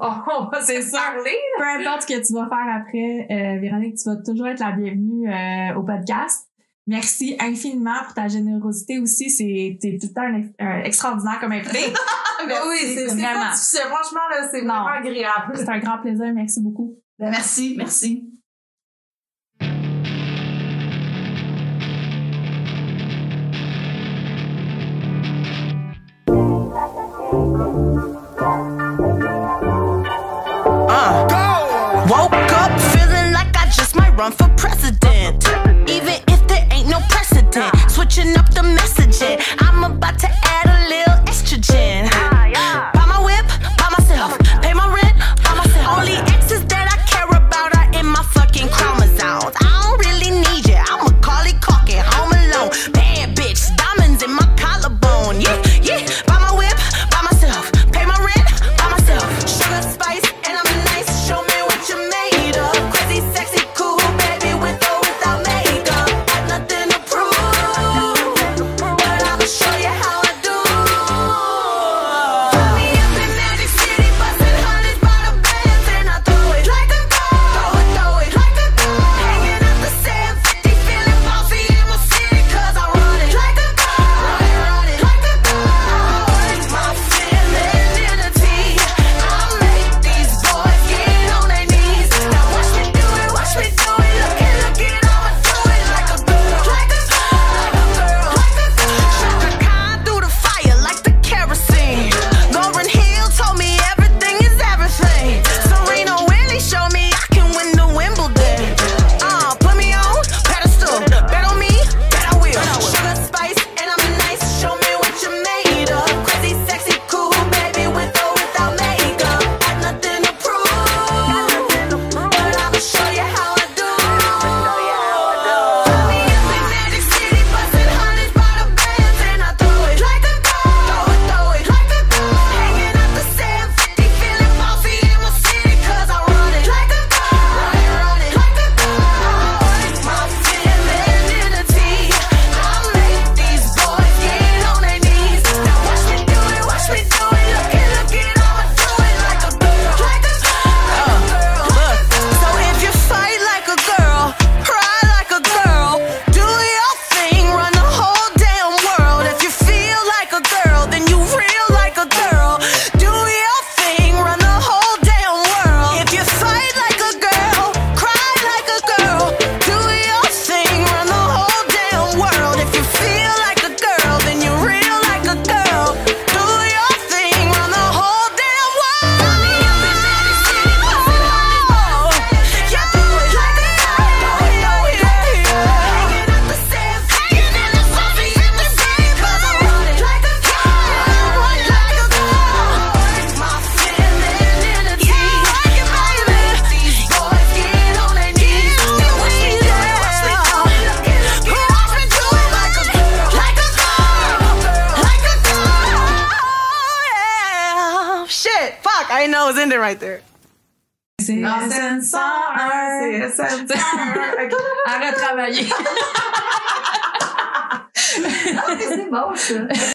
(laughs) on va se parler. Peu importe ce que tu vas faire après, euh, Véronique, tu vas toujours être la bienvenue euh, au podcast. Merci infiniment pour ta générosité aussi. C'est tout le temps extraordinaire comme invité. (laughs) ben oui, c'est vraiment. Franchement, là, c'est vraiment agréable. C'est un grand plaisir. Merci beaucoup. Ben merci, merci. Uh, woke up feeling like I just might run for switching up the messaging. I'm about to